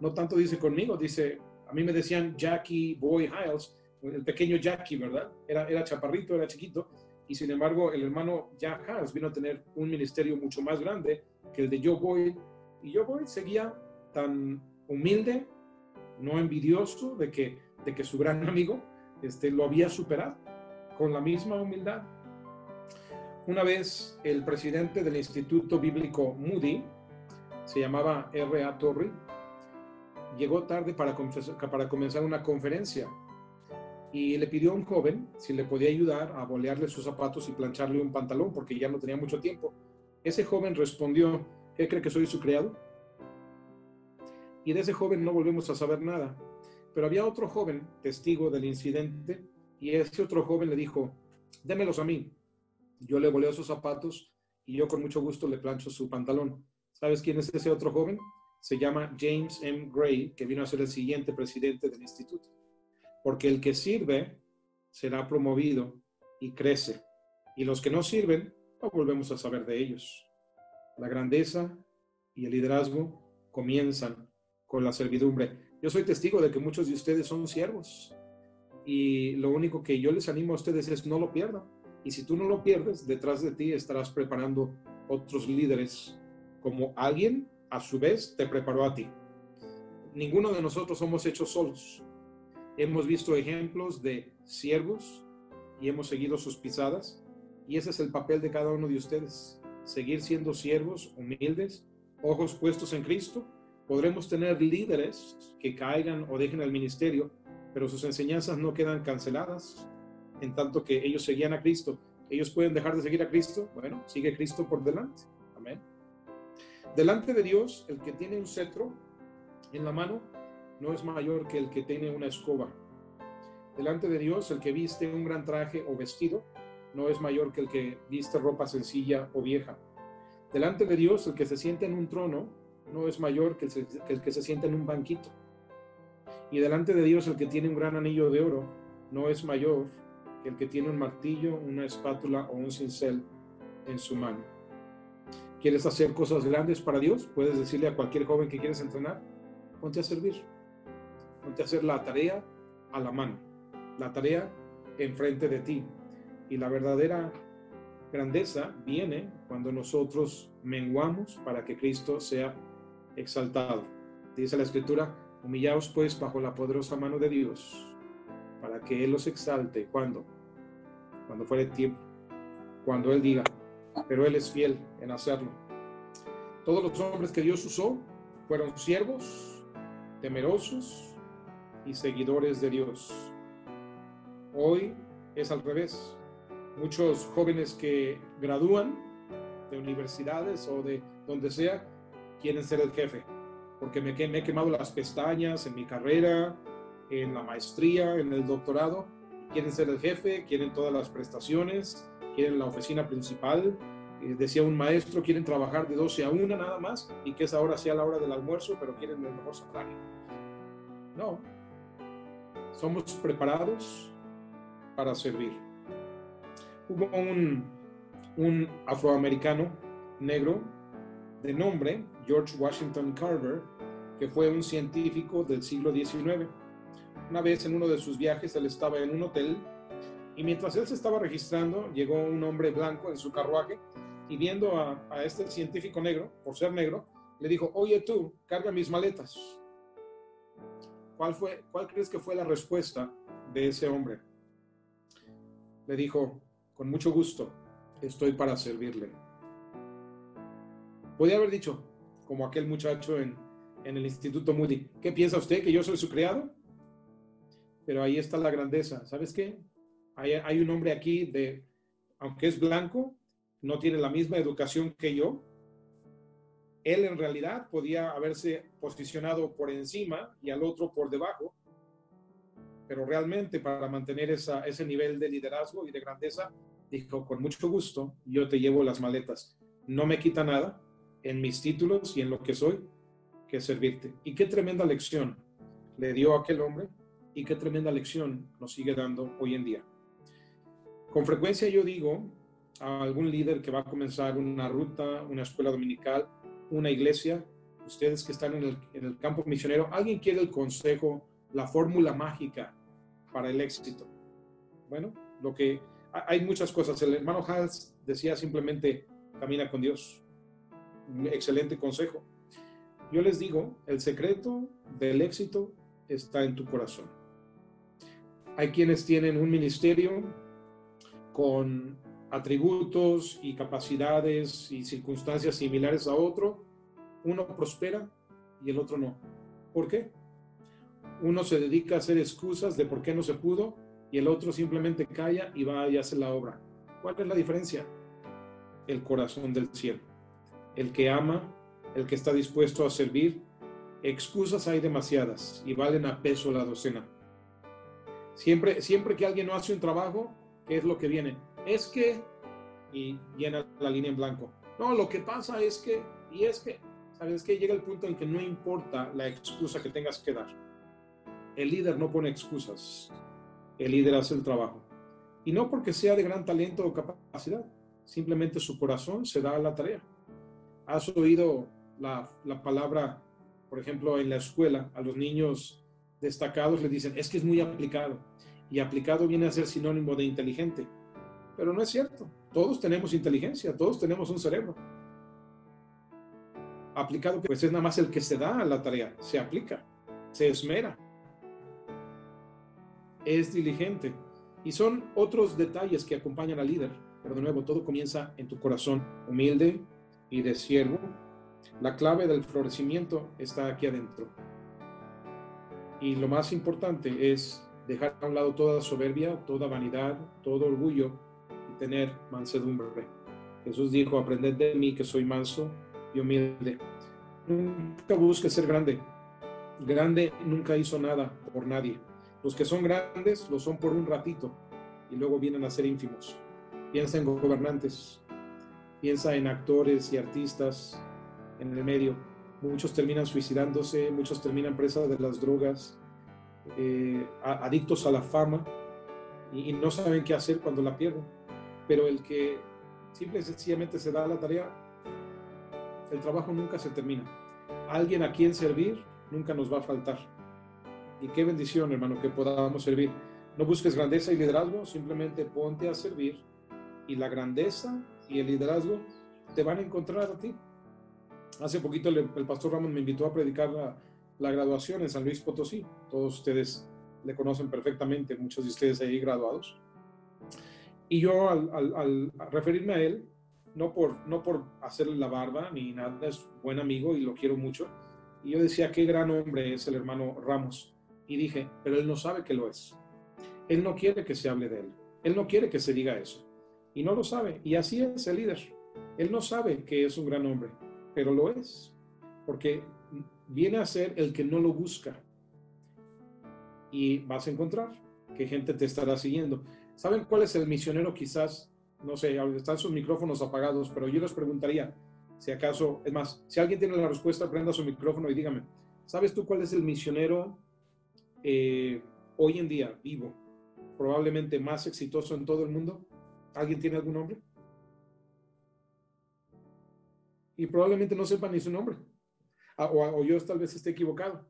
No tanto dice conmigo, dice, a mí me decían Jackie Boy Hiles, el pequeño Jackie, ¿verdad? Era, era chaparrito, era chiquito, y sin embargo el hermano Jack Hiles vino a tener un ministerio mucho más grande que el de Joe Boy, y Joe Boy seguía tan humilde, no envidioso de que, de que su gran amigo este, lo había superado con la misma humildad. Una vez el presidente del Instituto Bíblico Moody, se llamaba R.A. Torrey, llegó tarde para, comenzar una conferencia y le pidió a un joven si le podía ayudar a bolearle sus zapatos y plancharle un pantalón porque ya no tenía mucho tiempo. Ese joven respondió, ¿qué cree que soy su criado? Y de ese joven no volvemos a saber nada. Pero había otro joven, testigo del incidente, y ese otro joven le dijo, démelos a mí. Yo le voleo sus zapatos y yo con mucho gusto le plancho su pantalón. ¿Sabes quién es ese otro joven? Se llama James M. Gray, que vino a ser el siguiente presidente del instituto. Porque el que sirve será promovido y crece. Y los que no sirven, no volvemos a saber de ellos. La grandeza y el liderazgo comienzan con la servidumbre. Yo soy testigo de que muchos de ustedes son siervos y lo único que yo les animo a ustedes es no lo pierdan. Y si tú no lo pierdes, detrás de ti estarás preparando otros líderes como alguien a su vez te preparó a ti. Ninguno de nosotros somos hechos solos. Hemos visto ejemplos de siervos y hemos seguido sus pisadas y ese es el papel de cada uno de ustedes. Seguir siendo siervos humildes, ojos puestos en Cristo. Podremos tener líderes que caigan o dejen el ministerio, pero sus enseñanzas no quedan canceladas en tanto que ellos seguían a Cristo. ¿Ellos pueden dejar de seguir a Cristo? Bueno, sigue Cristo por delante. Amén. Delante de Dios, el que tiene un cetro en la mano no es mayor que el que tiene una escoba. Delante de Dios, el que viste un gran traje o vestido no es mayor que el que viste ropa sencilla o vieja. Delante de Dios, el que se siente en un trono no es mayor que el, que se siente en un banquito. Y delante de Dios el que tiene un gran anillo de oro no es mayor que el que tiene un martillo, una espátula o un cincel en su mano. ¿Quieres hacer cosas grandes para Dios? Puedes decirle a cualquier joven que quieres entrenar, ponte a servir, ponte a hacer la tarea a la mano, la tarea enfrente de ti. Y la verdadera grandeza viene cuando nosotros menguamos para que Cristo sea exaltado. Dice la escritura, Humillaos pues bajo la poderosa mano de Dios, para que Él los exalte. ¿Cuándo? Cuando fuere tiempo. Cuando Él diga. Pero Él es fiel en hacerlo. Todos los hombres que Dios usó fueron siervos, temerosos y seguidores de Dios. Hoy es al revés. Muchos jóvenes que gradúan de universidades o de donde sea quieren ser el jefe porque me, he quemado las pestañas en mi carrera, en la maestría, en el doctorado. Quieren ser el jefe, quieren todas las prestaciones, quieren la oficina principal. Eh, decía un maestro, quieren trabajar de 12 a 1 nada más y que esa hora sea la hora del almuerzo, pero quieren el mejor salario. No, somos preparados para servir. Hubo un, un afroamericano negro de nombre George Washington Carver, que fue un científico del siglo XIX. Una vez en uno de sus viajes, él estaba en un hotel y mientras él se estaba registrando, llegó un hombre blanco en su carruaje y viendo a, este científico negro, por ser negro, le dijo, oye tú, carga mis maletas. ¿Cuál, fue, ¿Cuál crees que fue la respuesta de ese hombre? Le dijo, con mucho gusto, estoy para servirle. Podía haber dicho, como aquel muchacho en, en el Instituto Moody, ¿qué piensa usted que yo soy su criado? Pero ahí está la grandeza. ¿Sabes qué? Hay, un hombre aquí de, aunque es blanco, no tiene la misma educación que yo, él en realidad podía haberse posicionado por encima y al otro por debajo, pero realmente para mantener ese nivel de liderazgo y de grandeza, dijo, con mucho gusto, yo te llevo las maletas. No me quita nada en mis títulos y en lo que soy que servirte. Y qué tremenda lección le dio aquel hombre y qué tremenda lección nos sigue dando hoy en día. Con frecuencia yo digo a algún líder que va a comenzar una ruta, una escuela dominical, una iglesia, ustedes que están en el, campo misionero, ¿alguien quiere el consejo, la fórmula mágica para el éxito? Bueno, lo que hay muchas cosas. El hermano Hals decía simplemente, camina con Dios. Excelente consejo. Yo les digo, el secreto del éxito está en tu corazón. Hay quienes tienen un ministerio con atributos y capacidades y circunstancias similares a otro, uno prospera y el otro no. ¿Por qué? Uno se dedica a hacer excusas de por qué no se pudo y el otro simplemente calla y va y hace la obra. ¿Cuál es la diferencia? El corazón del cielo. El que ama, el que está dispuesto a servir. Excusas hay demasiadas y valen a peso la docena. Siempre, siempre que alguien no hace un trabajo, ¿qué es lo que viene? es que, y llena la línea en blanco. No, lo que pasa es que, y es que, ¿sabes que Llega el punto en que no importa la excusa que tengas que dar. El líder no pone excusas, el líder hace el trabajo. Y no porque sea de gran talento o capacidad, simplemente su corazón se da a la tarea. ¿Has oído la, la palabra, por ejemplo, en la escuela, a los niños destacados le dicen, es que es muy aplicado. Y aplicado viene a ser sinónimo de inteligente pero no es cierto. Todos tenemos inteligencia, todos tenemos un cerebro. Aplicado, pues es nada más el que se da a la tarea, se aplica, se esmera, es diligente. Y son otros detalles que acompañan al líder. Pero de nuevo, todo comienza en tu corazón humilde y de siervo. La clave del florecimiento está aquí adentro. Y lo más importante es dejar a un lado toda soberbia, toda vanidad, todo orgullo tener mansedumbre. Jesús dijo, aprended de mí que soy manso y humilde. Nunca busque ser grande. Grande nunca hizo nada por nadie. Los que son grandes lo son por un ratito y luego vienen a ser ínfimos. Piensa en gobernantes, piensa en actores y artistas en el medio. Muchos terminan suicidándose, muchos terminan presas de las drogas, eh, adictos a la fama y no saben qué hacer cuando la pierden pero el que simple y sencillamente se da la tarea, el trabajo nunca se termina. Alguien a quien servir nunca nos va a faltar. Y qué bendición, hermano, que podamos servir. No busques grandeza y liderazgo, simplemente ponte a servir y la grandeza y el liderazgo te van a encontrar a ti. Hace poquito el, pastor Ramón me invitó a predicar la, la, graduación en San Luis Potosí. Todos ustedes le conocen perfectamente, muchos de ustedes ahí graduados. Y yo al, referirme a él, no por, no por hacerle la barba ni nada, es buen amigo y lo quiero mucho. Y yo decía, qué gran hombre es el hermano Ramos. Y dije, pero él no sabe que lo es. Él no quiere que se hable de él. Él no quiere que se diga eso. Y no lo sabe. Y así es el líder. Él no sabe que es un gran hombre, pero lo es. Porque viene a ser el que no lo busca. Y vas a encontrar que gente te estará siguiendo. ¿Saben cuál es el misionero quizás? No sé, están sus micrófonos apagados, pero yo les preguntaría, si acaso, es más, si alguien tiene la respuesta, prenda su micrófono y dígame, ¿sabes tú cuál es el misionero eh, hoy en día vivo, probablemente más exitoso en todo el mundo? ¿Alguien tiene algún nombre? Y probablemente no sepa ni su nombre. Ah, o, yo tal vez esté equivocado.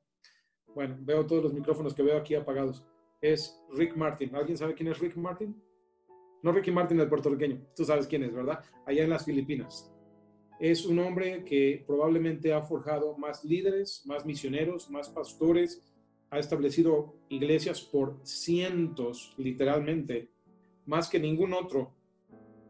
Bueno, veo todos los micrófonos que veo aquí apagados es Rick Martin. ¿Alguien sabe quién es Rick Martin? No Ricky Martin el puertorriqueño, tú sabes quién es, ¿verdad? Allá en las Filipinas. Es un hombre que probablemente ha forjado más líderes, más misioneros, más pastores, ha establecido iglesias por cientos, literalmente, más que ningún otro.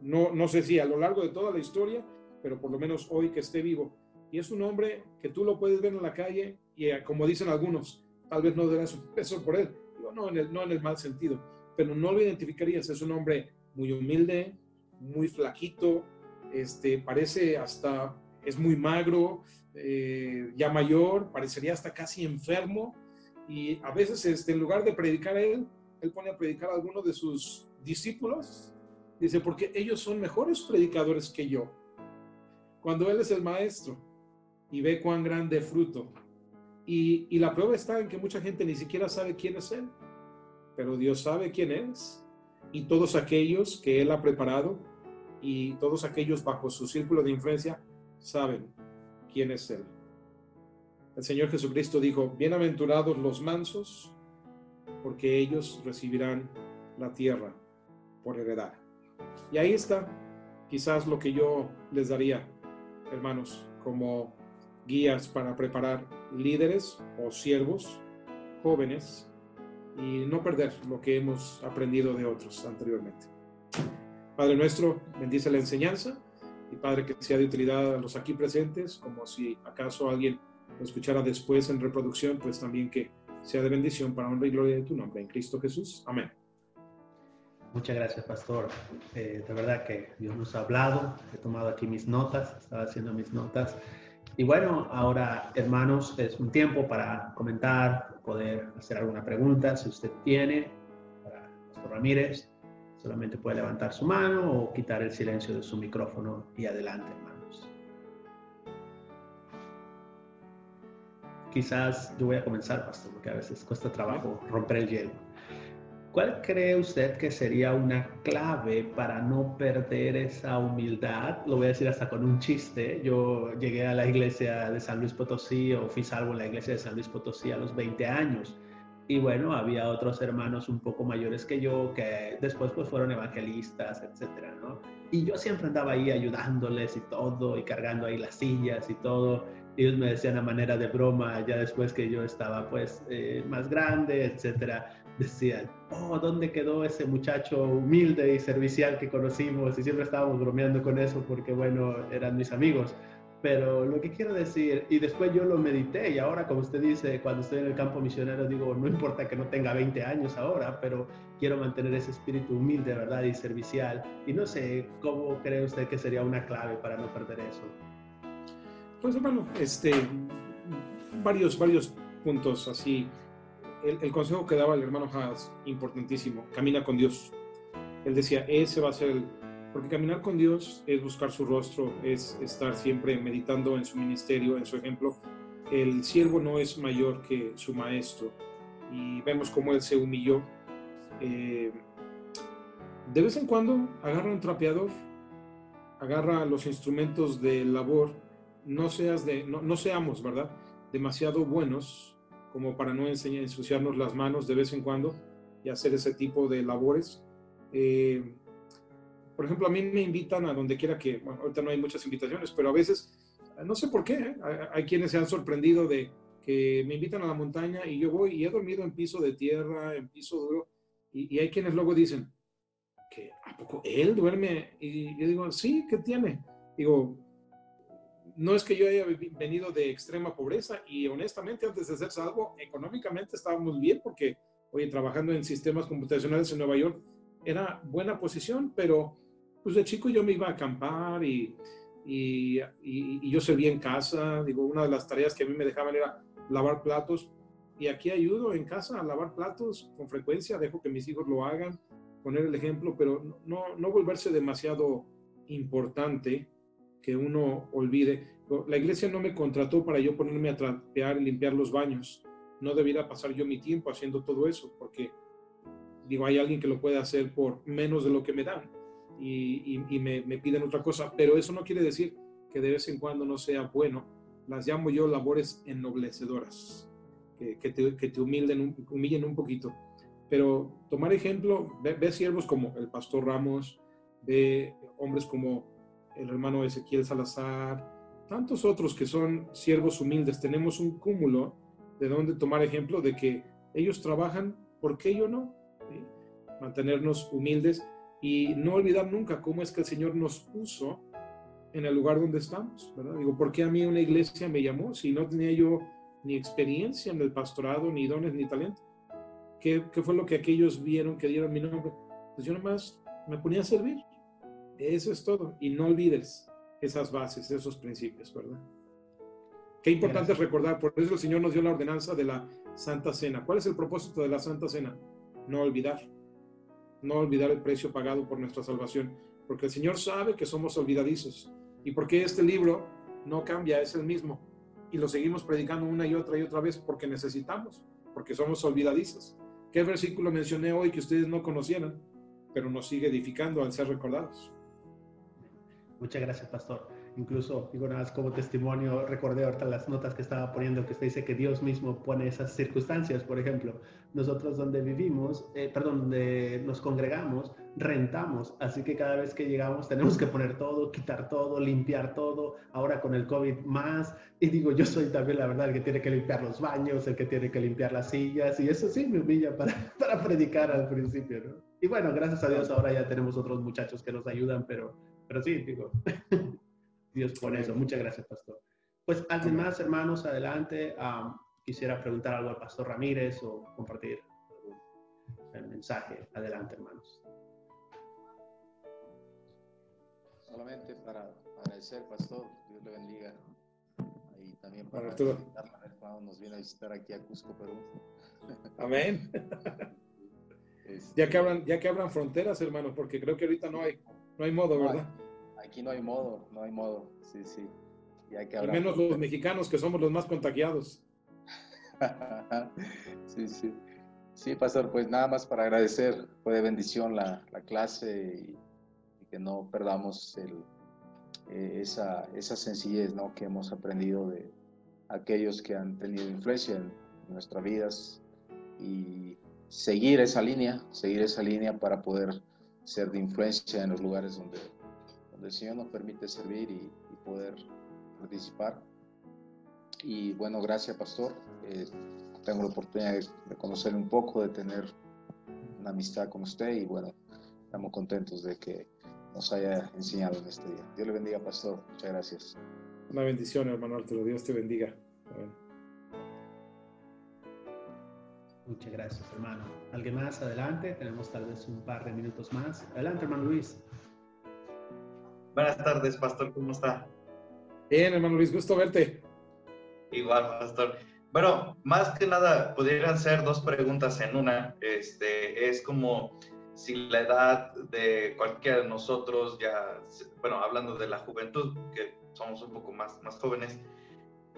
No, no sé si a lo largo de toda la historia, pero por lo menos hoy que esté vivo. Y es un hombre que tú lo puedes ver en la calle y eh, como dicen algunos, tal vez no darás un peso por él, no en, el, no en el mal sentido, pero no lo identificarías. Es un hombre muy humilde, muy flaquito, este, parece hasta, es muy magro, eh, ya mayor, parecería hasta casi enfermo. Y a veces, este, en lugar de predicar a él, él pone a predicar a algunos de sus discípulos. Dice, porque ellos son mejores predicadores que yo. Cuando él es el maestro y ve cuán grande fruto. Y, y la prueba está en que mucha gente ni siquiera sabe quién es él, pero Dios sabe quién es. Y todos aquellos que él ha preparado y todos aquellos bajo su círculo de influencia saben quién es Él. El Señor Jesucristo dijo, bienaventurados los mansos, porque ellos recibirán la tierra por heredad. Y ahí está quizás lo que yo les daría, hermanos, como guías para preparar líderes o siervos jóvenes y no perder lo que hemos aprendido de otros anteriormente. Padre nuestro, bendice la enseñanza y Padre que sea de utilidad a los aquí presentes, como si acaso alguien lo escuchara después en reproducción, pues también que sea de bendición para honra y gloria de tu nombre, en Cristo Jesús. Amén. Muchas gracias, pastor. Eh, de verdad que Dios nos ha hablado. He tomado aquí mis notas, estaba haciendo mis notas. Y bueno, ahora, hermanos, es un tiempo para comentar, poder hacer alguna pregunta, si usted tiene, para Pastor Ramírez. Solamente puede levantar su mano o quitar el silencio de su micrófono y adelante, hermanos. Quizás yo voy a comenzar, pastor, porque a veces cuesta trabajo romper el hielo. ¿Cuál cree usted que sería una clave para no perder esa humildad? Lo voy a decir hasta con un chiste. Yo llegué a la iglesia de San Luis Potosí o fui salvo en la iglesia de San Luis Potosí a los 20 años y bueno, había otros hermanos un poco mayores que yo que después pues fueron evangelistas, etcétera, ¿no? Y yo siempre andaba ahí ayudándoles y todo, y cargando ahí las sillas y todo. Ellos me decían a manera de broma, ya después que yo estaba pues eh, más grande, etcétera, decían, oh, ¿dónde quedó ese muchacho humilde y servicial que conocimos? Y siempre estábamos bromeando con eso porque, bueno, eran mis amigos. Pero lo que quiero decir, y después yo lo medité, y ahora, como usted dice, cuando estoy en el campo misionero, digo, no importa que no tenga 20 años ahora, pero quiero mantener ese espíritu humilde, ¿verdad? Y servicial. Y no sé, ¿cómo cree usted que sería una clave para no perder eso? Pues hermano, este, varios, varios puntos así. El, consejo que daba el hermano Haas, importantísimo, camina con Dios. Él decía, ese va a ser el, porque caminar con Dios es buscar su rostro, es estar siempre meditando en su ministerio, en su ejemplo. El siervo no es mayor que su maestro y vemos cómo él se humilló. Eh, de vez en cuando agarra un trapeador, agarra los instrumentos de labor, no, seas de, no, seamos, ¿verdad? Demasiado buenos como para no ensuciarnos las manos de vez en cuando y hacer ese tipo de labores. Eh, por ejemplo, a mí me invitan a donde quiera que, bueno, ahorita no hay muchas invitaciones, pero a veces, no sé por qué, ¿eh? hay, quienes se han sorprendido de que me invitan a la montaña y yo voy y he dormido en piso de tierra, en piso duro, y, hay quienes luego dicen, que ¿a poco él duerme? Y yo digo, sí, ¿qué tiene? Digo, no es que yo haya venido de extrema pobreza y honestamente antes de ser salvo, económicamente estábamos bien porque, oye, trabajando en sistemas computacionales en Nueva York, era buena posición, pero pues de chico yo me iba a acampar y, y, y, yo servía en casa. Digo, una de las tareas que a mí me dejaban era lavar platos. Y aquí ayudo en casa a lavar platos con frecuencia, dejo que mis hijos lo hagan, poner el ejemplo, pero no, no volverse demasiado importante que uno olvide. La iglesia no me contrató para yo ponerme a trapear y limpiar los baños. No debiera pasar yo mi tiempo haciendo todo eso, porque digo, hay alguien que lo puede hacer por menos de lo que me dan y, me, piden otra cosa, pero eso no quiere decir que de vez en cuando no sea bueno. Las llamo yo labores ennoblecedoras, que, te, que te humilden, humillen un poquito. Pero tomar ejemplo, ve, siervos como el pastor Ramos, ve hombres como el hermano Ezequiel Salazar, tantos otros que son siervos humildes. Tenemos un cúmulo de dónde tomar ejemplo de que ellos trabajan, ¿por qué yo no? Mantenernos humildes y no olvidar nunca cómo es que el Señor nos puso en el lugar donde estamos, ¿verdad? Digo, ¿por qué a mí una iglesia me llamó si no tenía yo ni experiencia en el pastorado, ni dones, ni talento? ¿Qué, qué fue lo que aquellos vieron que dieron mi nombre? Pues yo nomás me ponía a servir. Eso es todo. Y no olvides esas bases, esos principios, ¿verdad? Qué importante es recordar, por eso el Señor nos dio la ordenanza de la Santa Cena. ¿Cuál es el propósito de la Santa Cena? No olvidar. No olvidar el precio pagado por nuestra salvación. Porque el Señor sabe que somos olvidadizos. Y porque este libro no cambia, es el mismo. Y lo seguimos predicando una y otra y otra vez porque necesitamos, porque somos olvidadizos. ¿Qué versículo mencioné hoy que ustedes no conocieran? Pero nos sigue edificando al ser recordados. Muchas gracias, pastor. Incluso, digo nada más como testimonio, recordé ahorita las notas que estaba poniendo, que usted dice que Dios mismo pone esas circunstancias. Por ejemplo, nosotros donde vivimos, eh, perdón, donde nos congregamos, rentamos. Así que cada vez que llegamos tenemos que poner todo, quitar todo, limpiar todo. Ahora con el COVID más. Y digo, yo soy también la verdad el que tiene que limpiar los baños, el que tiene que limpiar las sillas. Y eso sí me humilla para, para predicar al principio, ¿no? Y bueno, gracias a Dios ahora ya tenemos otros muchachos que nos ayudan, pero, pero sí, digo. Dios por eso. Muchas gracias, pastor. Pues alguien más, hermanos, adelante. quisiera preguntar algo al pastor Ramírez o compartir algún mensaje. Adelante, hermanos. Solamente para agradecer, pastor, Dios le bendiga. Y también para, para nos viene a visitar aquí a Cusco, Perú. Amén. Este, ya, que abran, ya que abran fronteras, hermanos, porque creo que ahorita no hay, no hay modo, ¿verdad? Aquí no hay modo, no hay modo, sí, sí. Y, hay que menos los mexicanos que somos los más contagiados. sí, sí. Sí, pastor, pues nada más para agradecer, fue de bendición la, la clase y, que no perdamos el, eh, esa, esa, sencillez ¿no? que hemos aprendido de aquellos que han tenido influencia en nuestras vidas y seguir esa línea, seguir esa línea para poder ser de influencia en los lugares donde donde el Señor nos permite servir y, poder participar. Y bueno, gracias Pastor. Eh, tengo la oportunidad de, conocerle un poco, de tener una amistad con usted y bueno, estamos contentos de que nos haya enseñado en este día. Dios le bendiga, Pastor. Muchas gracias. Una bendición, hermano Arturo. Dios te bendiga. Muchas gracias, hermano. ¿Alguien más? Adelante. Tenemos tal vez un par de minutos más. Adelante, hermano Luis. Buenas tardes, Pastor, ¿cómo está? Bien, hermano Luis, gusto verte. Igual, Pastor. Bueno, más que nada, pudieran ser dos preguntas en una. Este, es como si la edad de cualquiera de nosotros, ya, bueno, hablando de la juventud, que somos un poco más, más jóvenes,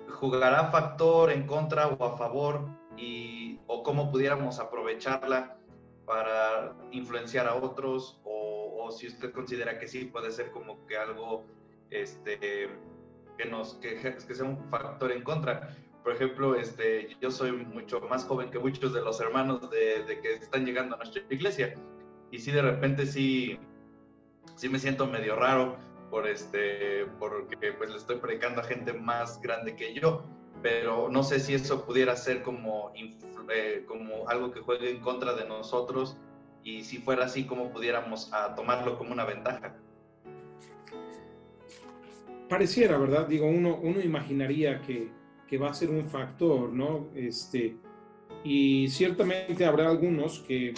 jugará factor en contra o a favor y, o cómo pudiéramos aprovecharla para influenciar a otros o, si usted considera que sí puede ser como que algo este, que, nos, que, que sea un factor en contra. Por ejemplo, este, yo soy mucho más joven que muchos de los hermanos de, de que están llegando a nuestra iglesia y sí de repente sí, sí me siento medio raro por este, porque pues le estoy predicando a gente más grande que yo, pero no sé si eso pudiera ser como eh, como algo que juegue en contra de nosotros y si fuera así, ¿cómo pudiéramos a tomarlo como una ventaja? Pareciera, ¿verdad? Digo, uno, uno imaginaría que, que va a ser un factor, ¿no? Este, y ciertamente habrá algunos que,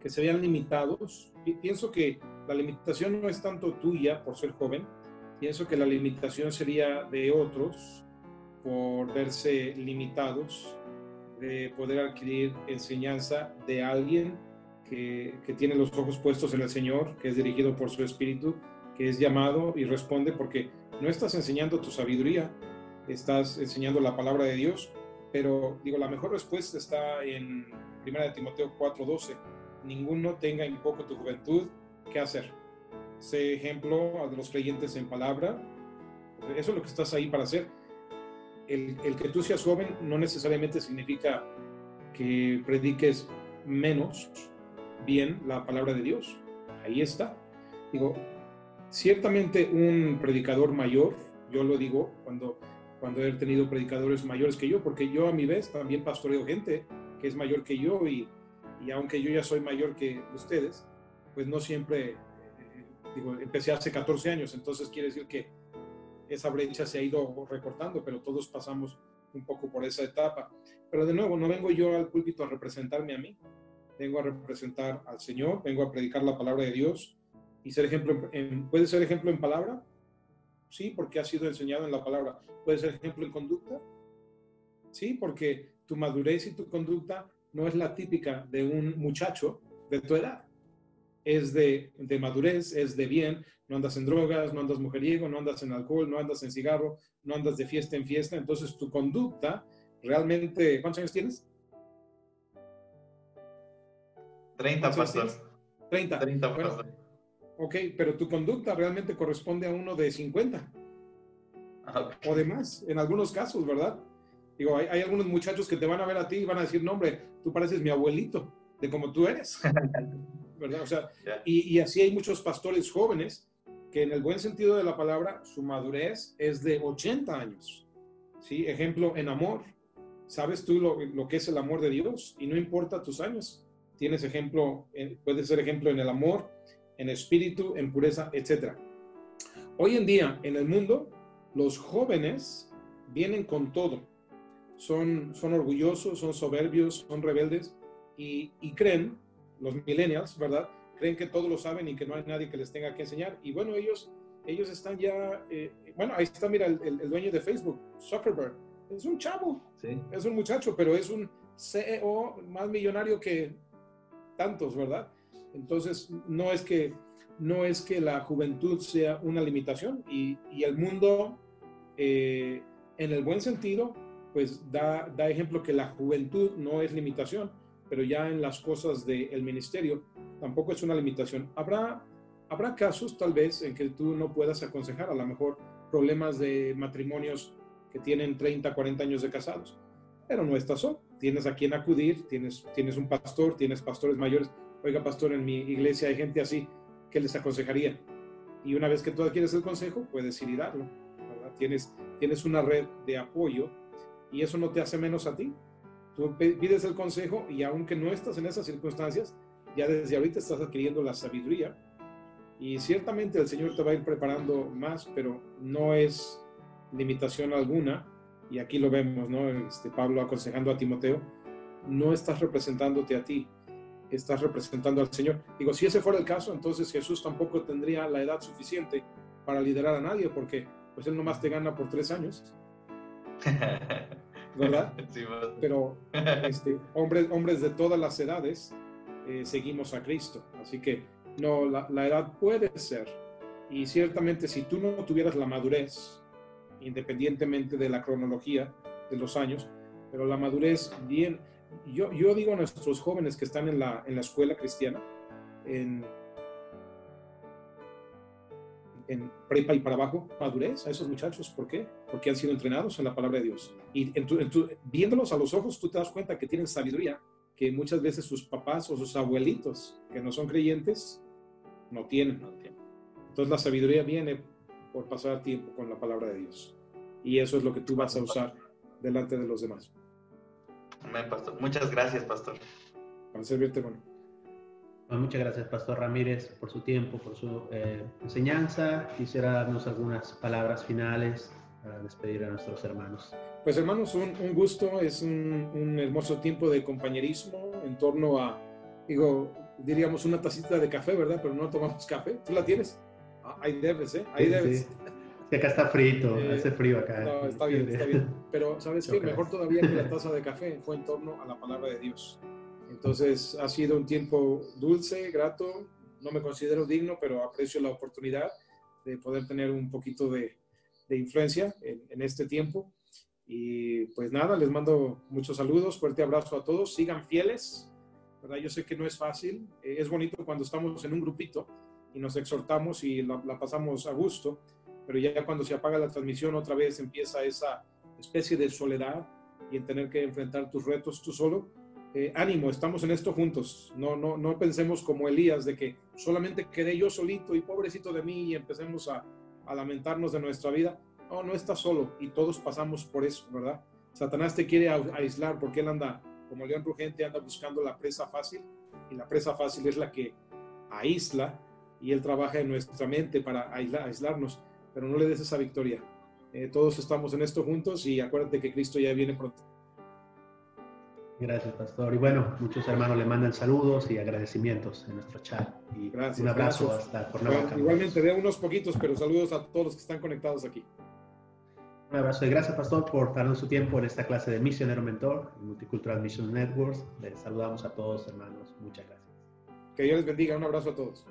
que se vean limitados. Y pienso que la limitación no es tanto tuya por ser joven, pienso que la limitación sería de otros por verse limitados de poder adquirir enseñanza de alguien que, que, tiene los ojos puestos en el Señor, que es dirigido por su Espíritu, que es llamado y responde porque no estás enseñando tu sabiduría, estás enseñando la palabra de Dios, pero digo, la mejor respuesta está en 1 de Timoteo 4:12, ninguno tenga en poco tu juventud, ¿qué hacer? Sé ejemplo de los creyentes en palabra, eso es lo que estás ahí para hacer el, que tú seas joven no necesariamente significa que prediques menos bien la palabra de Dios. Ahí está. Digo, ciertamente un predicador mayor, yo lo digo, cuando cuando he tenido predicadores mayores que yo, porque yo a mi vez también pastoreo gente que es mayor que yo y, y aunque yo ya soy mayor que ustedes, pues no siempre, eh, digo, empecé hace 14 años, entonces quiere decir que esa brecha se ha ido recortando, pero todos pasamos un poco por esa etapa. Pero de nuevo, no vengo yo al púlpito a representarme a mí, vengo a representar al Señor, vengo a predicar la palabra de Dios y ser ejemplo, ¿puede ser ejemplo en palabra? Sí, porque ha sido enseñado en la palabra. ¿Puede ser ejemplo en conducta? Sí, porque tu madurez y tu conducta no es la típica de un muchacho de tu edad. Es de, de madurez, es de bien, no andas en drogas, no andas mujeriego, no andas en alcohol, no andas en cigarro, no andas de fiesta en fiesta. Entonces tu conducta realmente, ¿cuántos años tienes? 30, pastor. 30. 30, pastor. Ok, pero tu conducta realmente corresponde a uno de 50 Okay. o de más, en algunos casos, ¿verdad? Digo, hay, hay, algunos muchachos que te van a ver a ti y van a decir, no, hombre, tú pareces mi abuelito, de como tú eres, ¿verdad? O sea, y, y así hay muchos pastores jóvenes que en el buen sentido de la palabra, su madurez es de 80 años, ¿sí? Ejemplo, en amor, sabes tú lo, lo que es el amor de Dios y no importa tus años, tienes ejemplo, en- puedes ser ejemplo en el amor, en espíritu, en pureza, etc. Hoy en día, en el mundo, los jóvenes vienen con todo. Son, son orgullosos, son soberbios, son rebeldes y, y creen, los millennials, ¿verdad? Creen que todo lo saben y que no hay nadie que les tenga que enseñar. Y bueno, ellos, ellos están ya, eh, bueno, ahí está, mira, el, el- el dueño de Facebook, Zuckerberg. Es un chavo, Sí. es un muchacho, pero es un CEO más millonario que tantos, ¿verdad? Entonces, no es que, no es que la juventud sea una limitación y, y el mundo, eh, en el buen sentido, pues da, da ejemplo que la juventud no es limitación, pero ya en las cosas del ministerio tampoco es una limitación. Habrá, habrá casos tal vez en que tú no puedas aconsejar, a lo mejor problemas de matrimonios que tienen 30, 40 años de casados, pero no estás solo. Tienes a quien acudir, tienes, tienes un pastor, tienes pastores mayores. Oiga, pastor, en mi iglesia hay gente así que les aconsejaría. Y una vez que tú adquieres el consejo, puedes ir y darlo. Tienes, tienes una red de apoyo y eso no te hace menos a ti. Tú pides el consejo y aunque no estás en esas circunstancias, ya desde ahorita estás adquiriendo la sabiduría y ciertamente el Señor te va a ir preparando más, pero no es limitación alguna. Y aquí lo vemos, ¿no? Este, Pablo aconsejando a Timoteo, no estás representándote a ti, estás representando al Señor. Digo, si ese fuera el caso, entonces Jesús tampoco tendría la edad suficiente para liderar a nadie, porque pues él nomás te gana por tres años, ¿verdad? Sí. Pero este, hombres, hombres de todas las edades eh, seguimos a Cristo. Así que no, la, la edad puede ser. Y ciertamente si tú no tuvieras la madurez, independientemente de la cronología de los años, pero la madurez bien, yo, yo digo a nuestros jóvenes que están en la, en la escuela cristiana, en, en prepa y para abajo, madurez a esos muchachos. ¿Por qué? Porque han sido entrenados en la palabra de Dios. Y en tu- en tu- viéndolos a los ojos, tú te das cuenta que tienen sabiduría que muchas veces sus papás o sus abuelitos que no son creyentes no tienen. Entonces la sabiduría viene por pasar tiempo con la palabra de Dios. Y eso es lo que tú vas a usar delante de los demás. Amén, pastor. Muchas gracias, pastor. Para servirte, bueno. Bueno, muchas gracias, Pastor Ramírez, por su tiempo, por su eh, enseñanza. Quisiera darnos algunas palabras finales para despedir a nuestros hermanos. Pues hermanos, un, un gusto, es un, un hermoso tiempo de compañerismo en torno a, digo, diríamos una tacita de café, ¿verdad? Pero no tomamos café. ¿Tú la tienes? Ah, ahí debes, ¿eh? Ahí Sí, debes. sí. Sí, acá está frito, Eh, hace frío acá. No, está bien, está bien. Pero ¿sabes qué? Mejor todavía que la taza de café fue en torno a la palabra de Dios. Entonces ha sido un tiempo dulce, grato. No me considero digno, pero aprecio la oportunidad de poder tener un poquito de, de influencia en, en este tiempo. Y pues nada, les mando muchos saludos, fuerte abrazo a todos, sigan fieles, ¿verdad? Yo sé que no es fácil, eh, es bonito cuando estamos en un grupito y nos exhortamos y la, la pasamos a gusto, pero ya cuando se apaga la transmisión otra vez empieza esa especie de soledad y en tener que enfrentar tus retos tú solo. Eh, ánimo, estamos en esto juntos. No, no, no pensemos como Elías de que solamente quedé yo solito y pobrecito de mí y empecemos a, lamentarnos de nuestra vida. No, no estás solo y todos pasamos por eso, ¿verdad? Satanás te quiere aislar porque él anda, como león rugente, anda buscando la presa fácil y la presa fácil es la que aísla y él trabaja en nuestra mente para aislarnos, pero no le des esa victoria. Eh, todos estamos en esto juntos y acuérdate que Cristo ya viene pronto. Gracias, pastor. Y bueno, muchos hermanos le mandan saludos y agradecimientos en nuestro chat. Y gracias, un abrazo hasta por bueno, Igualmente, de unos poquitos, pero saludos a todos los que están conectados aquí. Un abrazo y gracias, pastor, por darnos su tiempo en esta clase de Misionero Mentor, Multicultural Mission Networks. Les saludamos a todos, hermanos. Muchas gracias. Que Dios les bendiga. Un abrazo a todos.